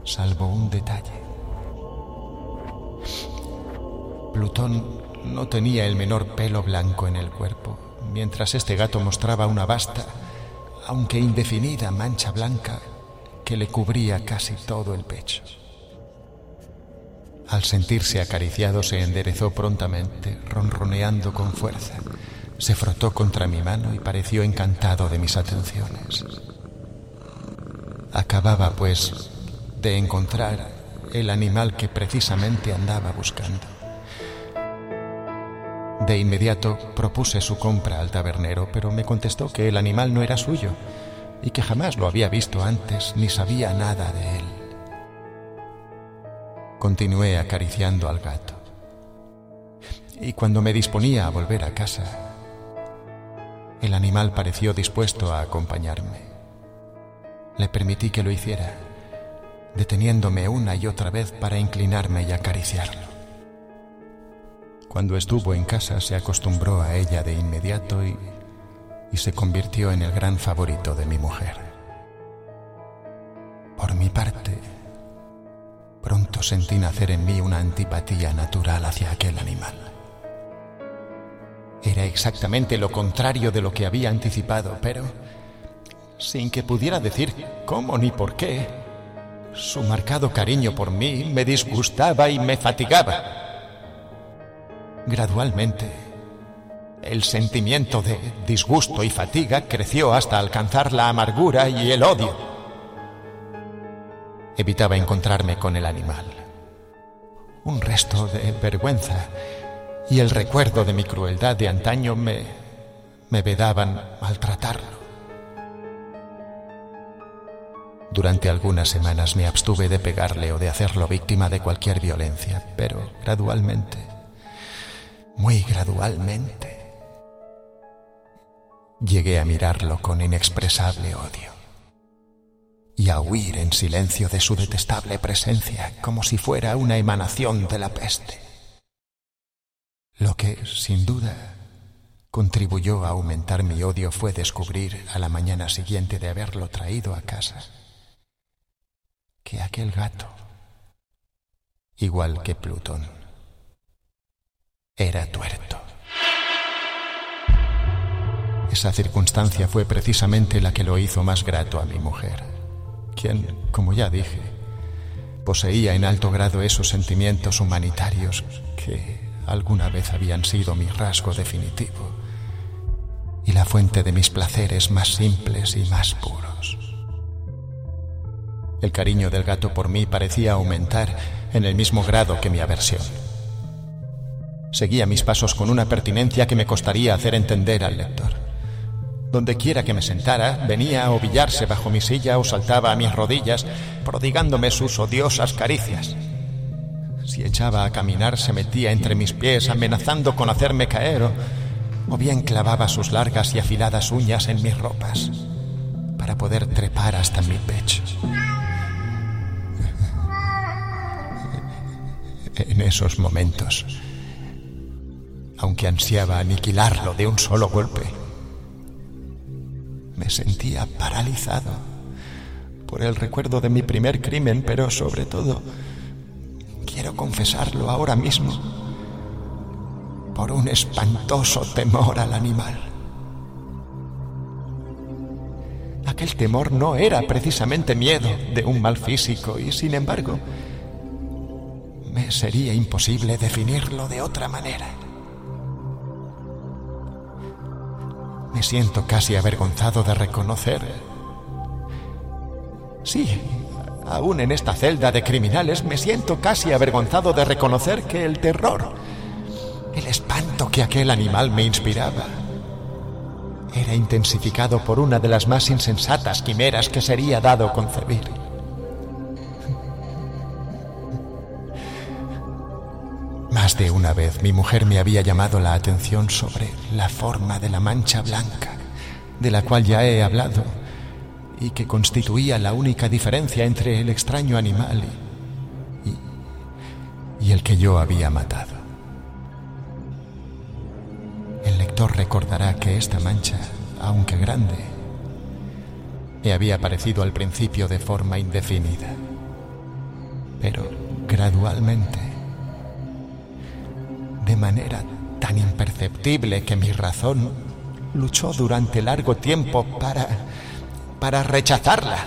salvo un detalle. Plutón no tenía el menor pelo blanco en el cuerpo, mientras este gato mostraba una vasta, aunque indefinida mancha blanca que le cubría casi todo el pecho. Al sentirse acariciado se enderezó prontamente, ronroneando con fuerza. Se frotó contra mi mano y pareció encantado de mis atenciones. Acababa, pues, de encontrar el animal que precisamente andaba buscando. De inmediato propuse su compra al tabernero, pero me contestó que el animal no era suyo y que jamás lo había visto antes ni sabía nada de él. Continué acariciando al gato. Y cuando me disponía a volver a casa, el animal pareció dispuesto a acompañarme. Le permití que lo hiciera, deteniéndome una y otra vez para inclinarme y acariciarlo. Cuando estuvo en casa se acostumbró a ella de inmediato y, y se convirtió en el gran favorito de mi mujer. Por mi parte, pronto sentí nacer en mí una antipatía natural hacia aquel animal. Era exactamente lo contrario de lo que había anticipado, pero sin que pudiera decir cómo ni por qué, su marcado cariño por mí me disgustaba y me fatigaba. Gradualmente, el sentimiento de disgusto y fatiga creció hasta alcanzar la amargura y el odio. Evitaba encontrarme con el animal. Un resto de vergüenza y el recuerdo de mi crueldad de antaño me, me vedaban maltratarlo. Durante algunas semanas me abstuve de pegarle o de hacerlo víctima de cualquier violencia, pero gradualmente, muy gradualmente, llegué a mirarlo con inexpresable odio y a huir en silencio de su detestable presencia como si fuera una emanación de la peste. Lo que, sin duda, contribuyó a aumentar mi odio fue descubrir a la mañana siguiente de haberlo traído a casa que aquel gato, igual que Plutón, era tuerto. Esa circunstancia fue precisamente la que lo hizo más grato a mi mujer, quien, como ya dije, poseía en alto grado esos sentimientos humanitarios que alguna vez habían sido mi rasgo definitivo y la fuente de mis placeres más simples y más puros. El cariño del gato por mí parecía aumentar en el mismo grado que mi aversión. Seguía mis pasos con una pertinencia que me costaría hacer entender al lector. Donde quiera que me sentara, venía a ovillarse bajo mi silla o saltaba a mis rodillas, prodigándome sus odiosas caricias. Si echaba a caminar, se metía entre mis pies, amenazando con hacerme caer, o, o bien clavaba sus largas y afiladas uñas en mis ropas, para poder trepar hasta mi pecho. En esos momentos, aunque ansiaba aniquilarlo de un solo golpe, me sentía paralizado por el recuerdo de mi primer crimen, pero sobre todo, quiero confesarlo ahora mismo, por un espantoso temor al animal. Aquel temor no era precisamente miedo de un mal físico y sin embargo me sería imposible definirlo de otra manera. Me siento casi avergonzado de reconocer. Sí, aún en esta celda de criminales me siento casi avergonzado de reconocer que el terror, el espanto que aquel animal me inspiraba, era intensificado por una de las más insensatas quimeras que sería dado concebir. Más de una vez mi mujer me había llamado la atención sobre la forma de la mancha blanca, de la cual ya he hablado, y que constituía la única diferencia entre el extraño animal y, el que yo había matado. El lector recordará que esta mancha, aunque grande, me había aparecido al principio de forma indefinida, pero gradualmente de manera tan imperceptible que mi razón luchó durante largo tiempo para para rechazarla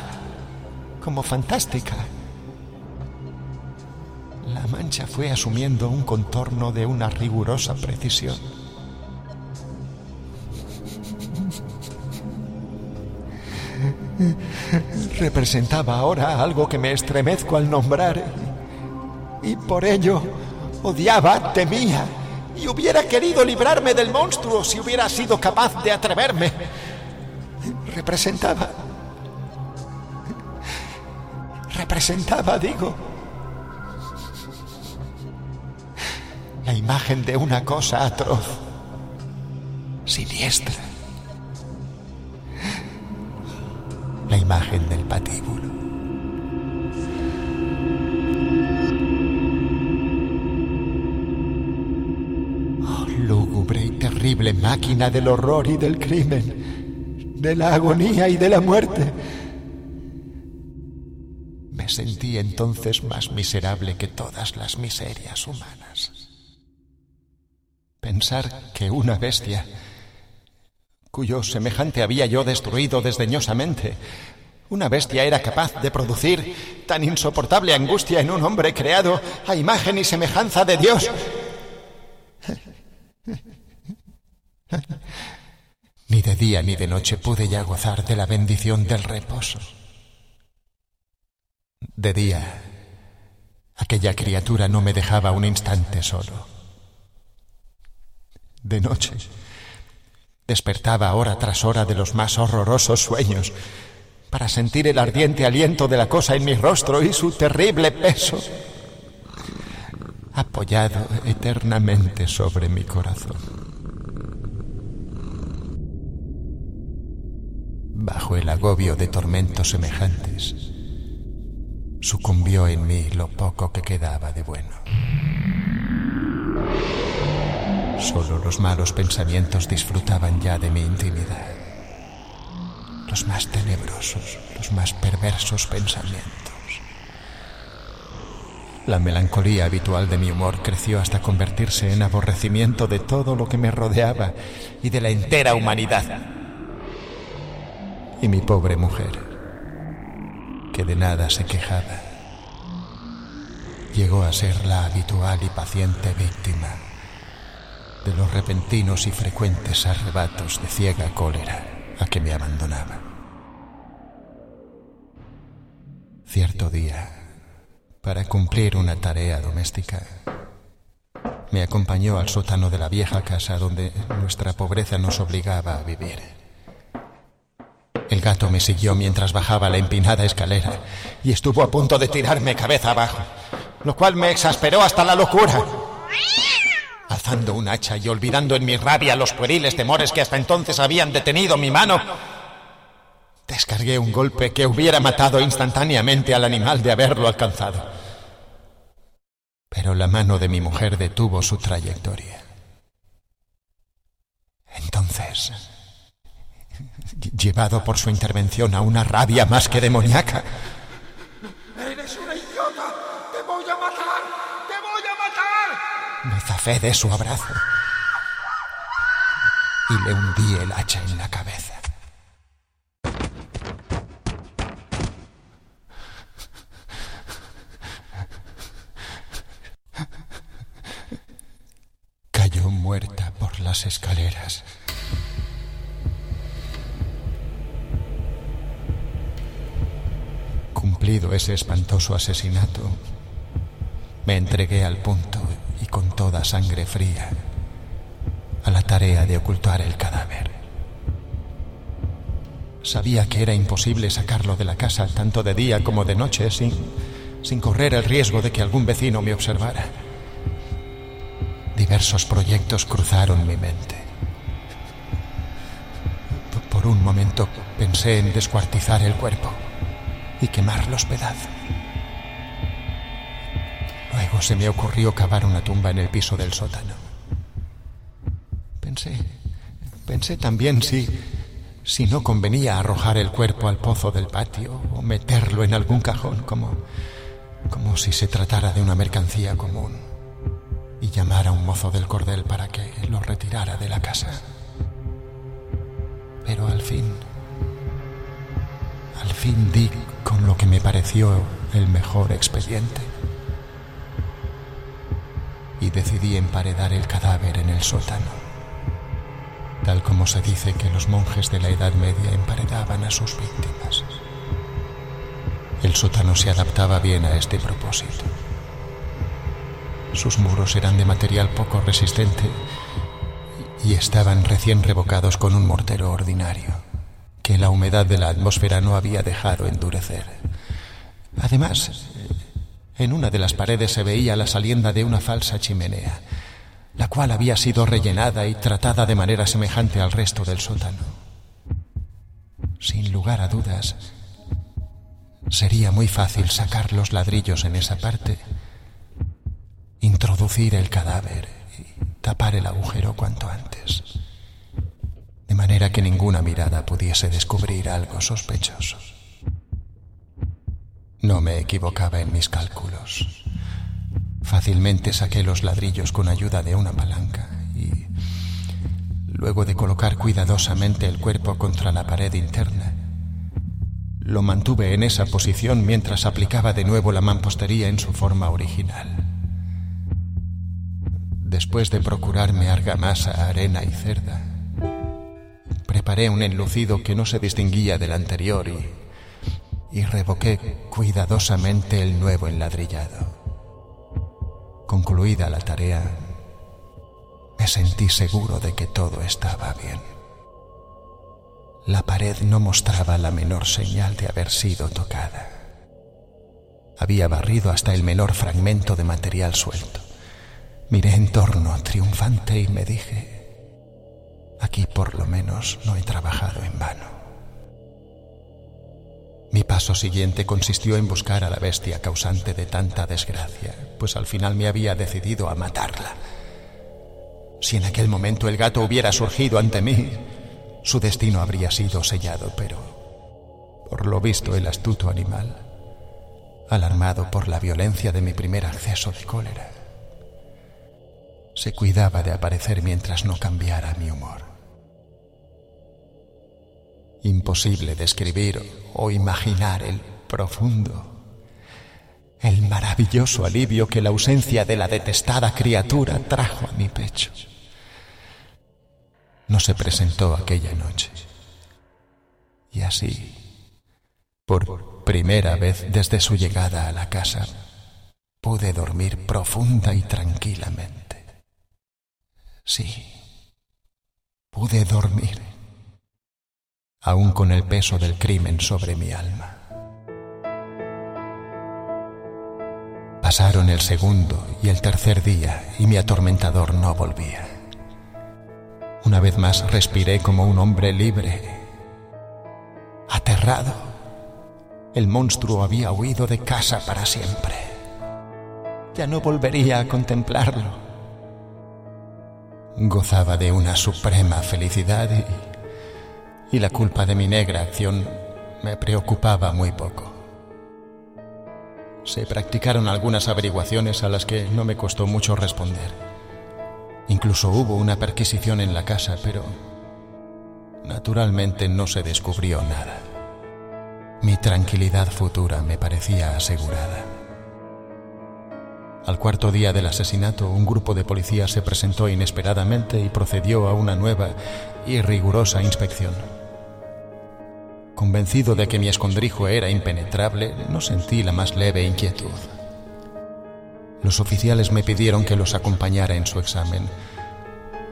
como fantástica. La mancha fue asumiendo un contorno de una rigurosa precisión. Representaba ahora algo que me estremezco al nombrar y por ello Odiaba, temía y hubiera querido librarme del monstruo si hubiera sido capaz de atreverme. Representaba... Representaba, digo, la imagen de una cosa atroz, siniestra. La imagen del patíbulo. Máquina del horror y del crimen, de la agonía y de la muerte. Me sentí entonces más miserable que todas las miserias humanas. Pensar que una bestia, cuyo semejante había yo destruido desdeñosamente, una bestia era capaz de producir tan insoportable angustia en un hombre creado a imagen y semejanza de Dios. Ni de día ni de noche pude ya gozar de la bendición del reposo. De día, aquella criatura no me dejaba un instante solo. De noche, despertaba hora tras hora de los más horrorosos sueños para sentir el ardiente aliento de la cosa en mi rostro y su terrible peso apoyado eternamente sobre mi corazón. Bajo el agobio de tormentos semejantes, sucumbió en mí lo poco que quedaba de bueno. Solo los malos pensamientos disfrutaban ya de mi intimidad. Los más tenebrosos, los más perversos pensamientos. La melancolía habitual de mi humor creció hasta convertirse en aborrecimiento de todo lo que me rodeaba y de la entera humanidad. Y mi pobre mujer, que de nada se quejaba, llegó a ser la habitual y paciente víctima de los repentinos y frecuentes arrebatos de ciega cólera a que me abandonaba. Cierto día, para cumplir una tarea doméstica, me acompañó al sótano de la vieja casa donde nuestra pobreza nos obligaba a vivir. El gato me siguió mientras bajaba la empinada escalera y estuvo a punto de tirarme cabeza abajo, lo cual me exasperó hasta la locura. Alzando un hacha y olvidando en mi rabia los pueriles temores que hasta entonces habían detenido mi mano, descargué un golpe que hubiera matado instantáneamente al animal de haberlo alcanzado. Pero la mano de mi mujer detuvo su trayectoria. Entonces, llevado por su intervención a una rabia más que demoníaca, ¡Eres una idiota! ¡Te voy a matar! ¡Te voy a matar! me zafé de su abrazo y le hundí el hacha en la cabeza. Cayó muerta por las escaleras. Cumplido ese espantoso asesinato, me entregué al punto y con toda sangre fría a la tarea de ocultar el cadáver. Sabía que era imposible sacarlo de la casa tanto de día como de noche sin, sin correr el riesgo de que algún vecino me observara. Diversos proyectos cruzaron mi mente. Por un momento pensé en descuartizar el cuerpo y quemar los pedazos. Luego se me ocurrió cavar una tumba en el piso del sótano. Pensé, pensé también si, si no convenía arrojar el cuerpo al pozo del patio o meterlo en algún cajón como, como si se tratara de una mercancía común y llamar a un mozo del cordel para que lo retirara de la casa. Pero al fin, al fin di con lo que me pareció el mejor expediente y decidí emparedar el cadáver en el sótano, tal como se dice que los monjes de la Edad Media emparedaban a sus víctimas. El sótano se adaptaba bien a este propósito. Sus muros eran de material poco resistente y estaban recién revocados con un mortero ordinario, que la humedad de la atmósfera no había dejado endurecer. Además, en una de las paredes se veía la salienda de una falsa chimenea, la cual había sido rellenada y tratada de manera semejante al resto del sótano. Sin lugar a dudas, sería muy fácil sacar los ladrillos en esa parte, introducir el cadáver y tapar el agujero cuanto antes, de manera que ninguna mirada pudiese descubrir algo sospechoso. No me equivocaba en mis cálculos. Fácilmente saqué los ladrillos con ayuda de una palanca y, luego de colocar cuidadosamente el cuerpo contra la pared interna, lo mantuve en esa posición mientras aplicaba de nuevo la mampostería en su forma original. Después de procurarme argamasa, arena y cerda, preparé un enlucido que no se distinguía del anterior y y revoqué cuidadosamente el nuevo enladrillado. Concluida la tarea, me sentí seguro de que todo estaba bien. La pared no mostraba la menor señal de haber sido tocada. Había barrido hasta el menor fragmento de material suelto. Miré en torno triunfante y me dije, aquí por lo menos no he trabajado en vano. paso siguiente consistió en buscar a la bestia causante de tanta desgracia, pues al final me había decidido a matarla. Si en aquel momento el gato hubiera surgido ante mí, su destino habría sido sellado, pero por lo visto el astuto animal, alarmado por la violencia de mi primer acceso de cólera, se cuidaba de aparecer mientras no cambiara mi humor. Imposible describir o imaginar el profundo, el maravilloso alivio que la ausencia de la detestada criatura trajo a mi pecho. No se presentó aquella noche. Y así, por primera vez desde su llegada a la casa, pude dormir profunda y tranquilamente. Sí, pude dormir aún con el peso del crimen sobre mi alma. Pasaron el segundo y el tercer día y mi atormentador no volvía. Una vez más respiré como un hombre libre, aterrado. El monstruo había huido de casa para siempre. Ya no volvería a contemplarlo. Gozaba de una suprema felicidad y y la culpa de mi negra acción me preocupaba muy poco. Se practicaron algunas averiguaciones a las que no me costó mucho responder. Incluso hubo una perquisición en la casa, pero naturalmente no se descubrió nada. Mi tranquilidad futura me parecía asegurada. Al cuarto día del asesinato, un grupo de policías se presentó inesperadamente y procedió a una nueva y rigurosa inspección. Convencido de que mi escondrijo era impenetrable, no sentí la más leve inquietud. Los oficiales me pidieron que los acompañara en su examen.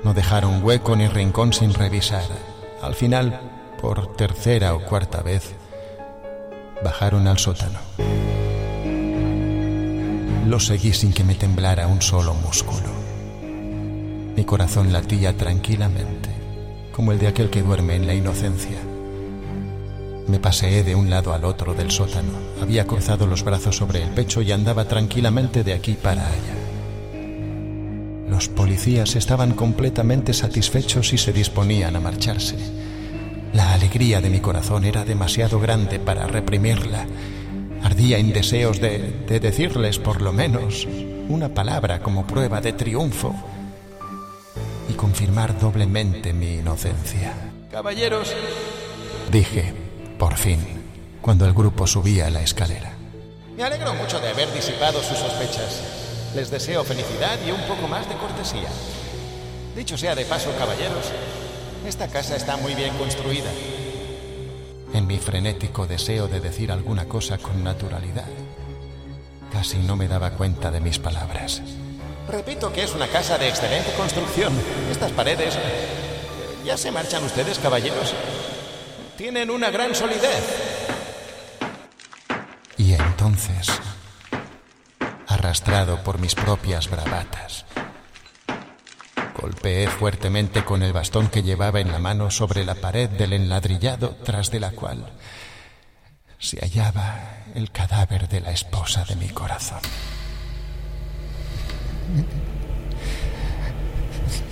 No dejaron hueco ni rincón sin revisar. Al final, por tercera o cuarta vez, bajaron al sótano. Lo seguí sin que me temblara un solo músculo. Mi corazón latía tranquilamente, como el de aquel que duerme en la inocencia. Me paseé de un lado al otro del sótano. Había cruzado los brazos sobre el pecho y andaba tranquilamente de aquí para allá. Los policías estaban completamente satisfechos y se disponían a marcharse. La alegría de mi corazón era demasiado grande para reprimirla. Ardía en deseos de, de decirles por lo menos una palabra como prueba de triunfo y confirmar doblemente mi inocencia. Caballeros, dije, por fin, cuando el grupo subía la escalera. Me alegro mucho de haber disipado sus sospechas. Les deseo felicidad y un poco más de cortesía. Dicho sea de paso, caballeros, esta casa está muy bien construida. En mi frenético deseo de decir alguna cosa con naturalidad, casi no me daba cuenta de mis palabras. Repito que es una casa de excelente construcción. Estas paredes... ¿Ya se marchan ustedes, caballeros? Tienen una gran solidez. Y entonces, arrastrado por mis propias bravatas, golpeé fuertemente con el bastón que llevaba en la mano sobre la pared del enladrillado tras de la cual se hallaba el cadáver de la esposa de mi corazón.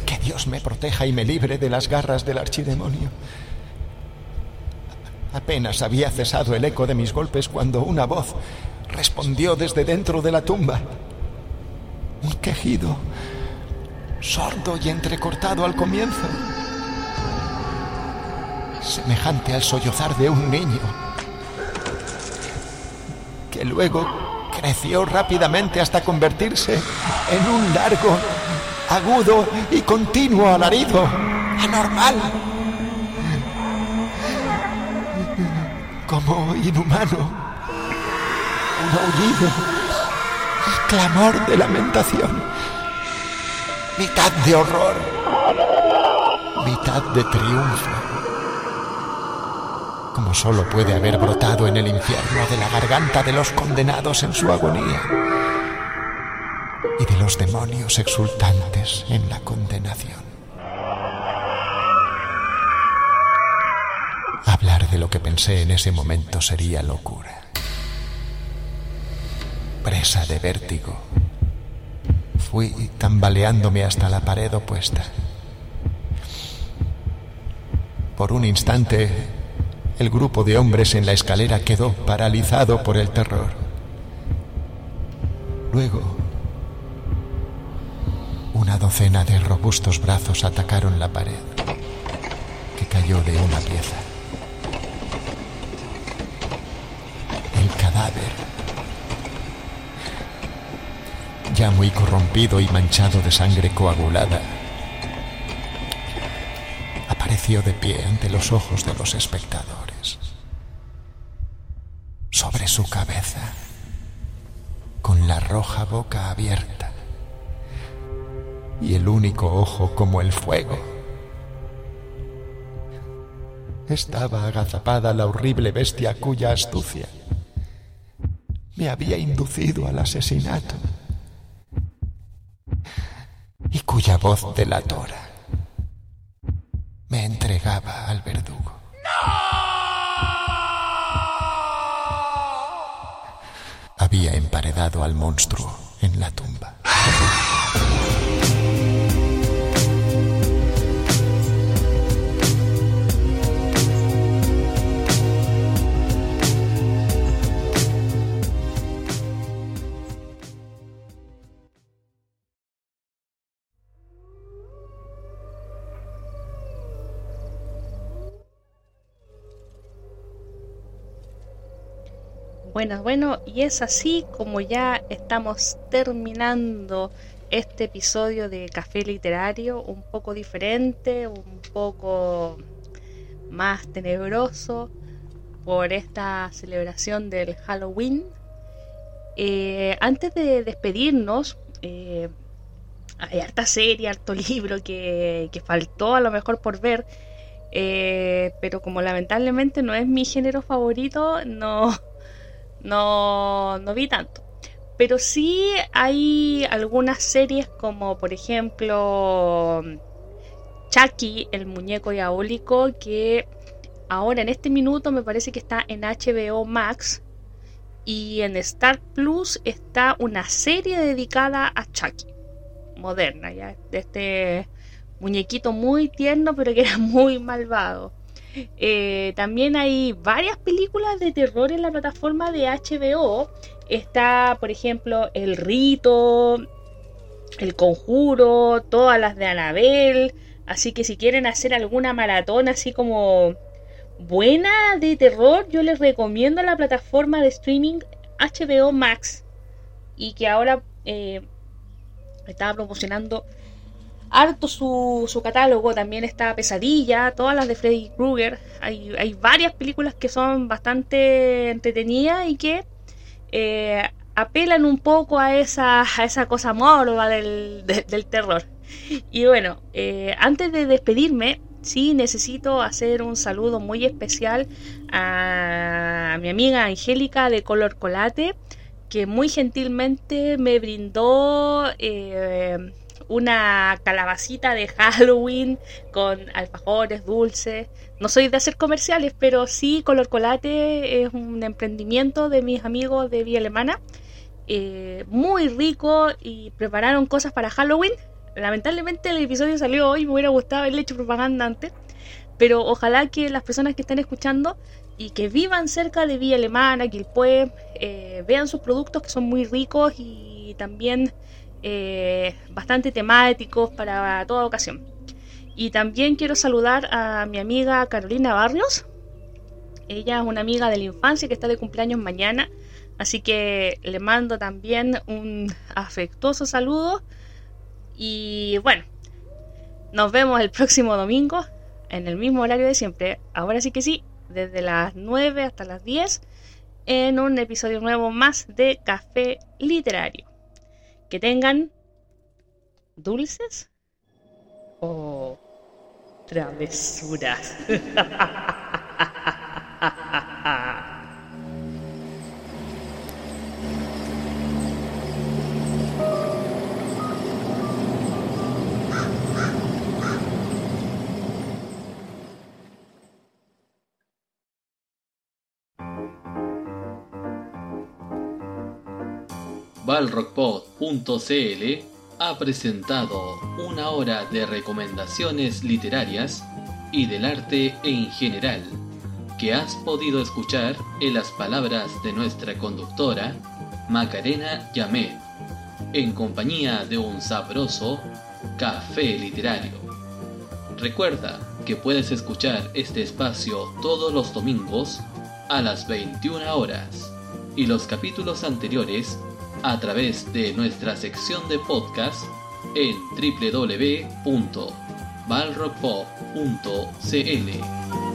Que Dios me proteja y me libre de las garras del archidemonio. Apenas había cesado el eco de mis golpes cuando una voz respondió desde dentro de la tumba. Un quejido, sordo y entrecortado al comienzo, semejante al sollozar de un niño, que luego creció rápidamente hasta convertirse en un largo, agudo y continuo alarido, anormal como inhumano. Un aullido, clamor de lamentación, mitad de horror, mitad de triunfo, como solo puede haber brotado en el infierno de la garganta de los condenados en su agonía y de los demonios exultantes en la condenación. Hablar de lo que pensé en ese momento sería locura. Presa de vértigo, fui tambaleándome hasta la pared opuesta. Por un instante, el grupo de hombres en la escalera quedó paralizado por el terror. Luego, una docena de robustos brazos atacaron la pared, que cayó de una pieza. El ya muy corrompido y manchado de sangre coagulada, apareció de pie ante los ojos de los espectadores. Sobre su cabeza, con la roja boca abierta y el único ojo como el fuego. Estaba agazapada la horrible bestia cuya astucia me había inducido al asesinato y cuya voz delatora me entregaba al verdugo. Había emparedado al monstruo en la tumba. Bueno, bueno, y es así como ya estamos terminando este episodio de Café Literario, un poco diferente, un poco más tenebroso por esta celebración del Halloween. Eh, antes de despedirnos, eh, hay harta serie, harto libro que, que faltó a lo mejor por ver, eh, pero como lamentablemente no es mi género favorito, no, no, no vi tanto. Pero sí hay algunas series como por ejemplo Chucky, el muñeco diabólico, que ahora en este minuto me parece que está en HBO Max. Y en Star Plus está una serie dedicada a Chucky, moderna, ya, de este muñequito muy tierno, pero que era muy malvado. Eh, también hay varias películas de terror en la plataforma de HBO. Está, por ejemplo, El Rito, El Conjuro, todas las de Anabel. Así que si quieren hacer alguna maratón así como buena de terror, yo les recomiendo la plataforma de streaming HBO Max. Y que ahora eh, estaba promocionando harto su, su, catálogo. También está Pesadilla, todas las de Freddy Krueger. Hay, hay varias películas que son bastante entretenidas y que eh, apelan un poco a esa, a esa cosa morba del, de, del terror. Y bueno, eh, antes de despedirme, sí necesito hacer un saludo muy especial a mi amiga Angélica de Color Colate, que muy gentilmente me brindó... Eh, una calabacita de Halloween con alfajores, dulces. No soy de hacer comerciales, pero sí Color Colate es un emprendimiento de mis amigos de Vía Alemana. Eh, muy rico y prepararon cosas para Halloween. Lamentablemente el episodio salió hoy, me hubiera gustado haberle hecho propaganda antes. Pero ojalá que las personas que estén escuchando y que vivan cerca de Villa Alemana, Quilpue, eh, vean sus productos que son muy ricos y también eh, bastante temáticos para toda ocasión. Y también quiero saludar a mi amiga Carolina Barrios. Ella es una amiga de la infancia que está de cumpleaños mañana. Así que le mando también un afectuoso saludo. Y bueno, nos vemos el próximo domingo en el mismo horario de siempre. Ahora sí que sí, desde las 9 hasta las 10 en un episodio nuevo más de Café Literario que tengan dulces o travesuras. balrockpod.cl ha presentado una hora de recomendaciones literarias y del arte en general que has podido escuchar en las palabras de nuestra conductora Macarena Yamé, en compañía de un sabroso café literario. Recuerda que puedes escuchar este espacio todos los domingos a las 21 horas y los capítulos anteriores a través de nuestra sección de podcast en www.balrockpop.cl.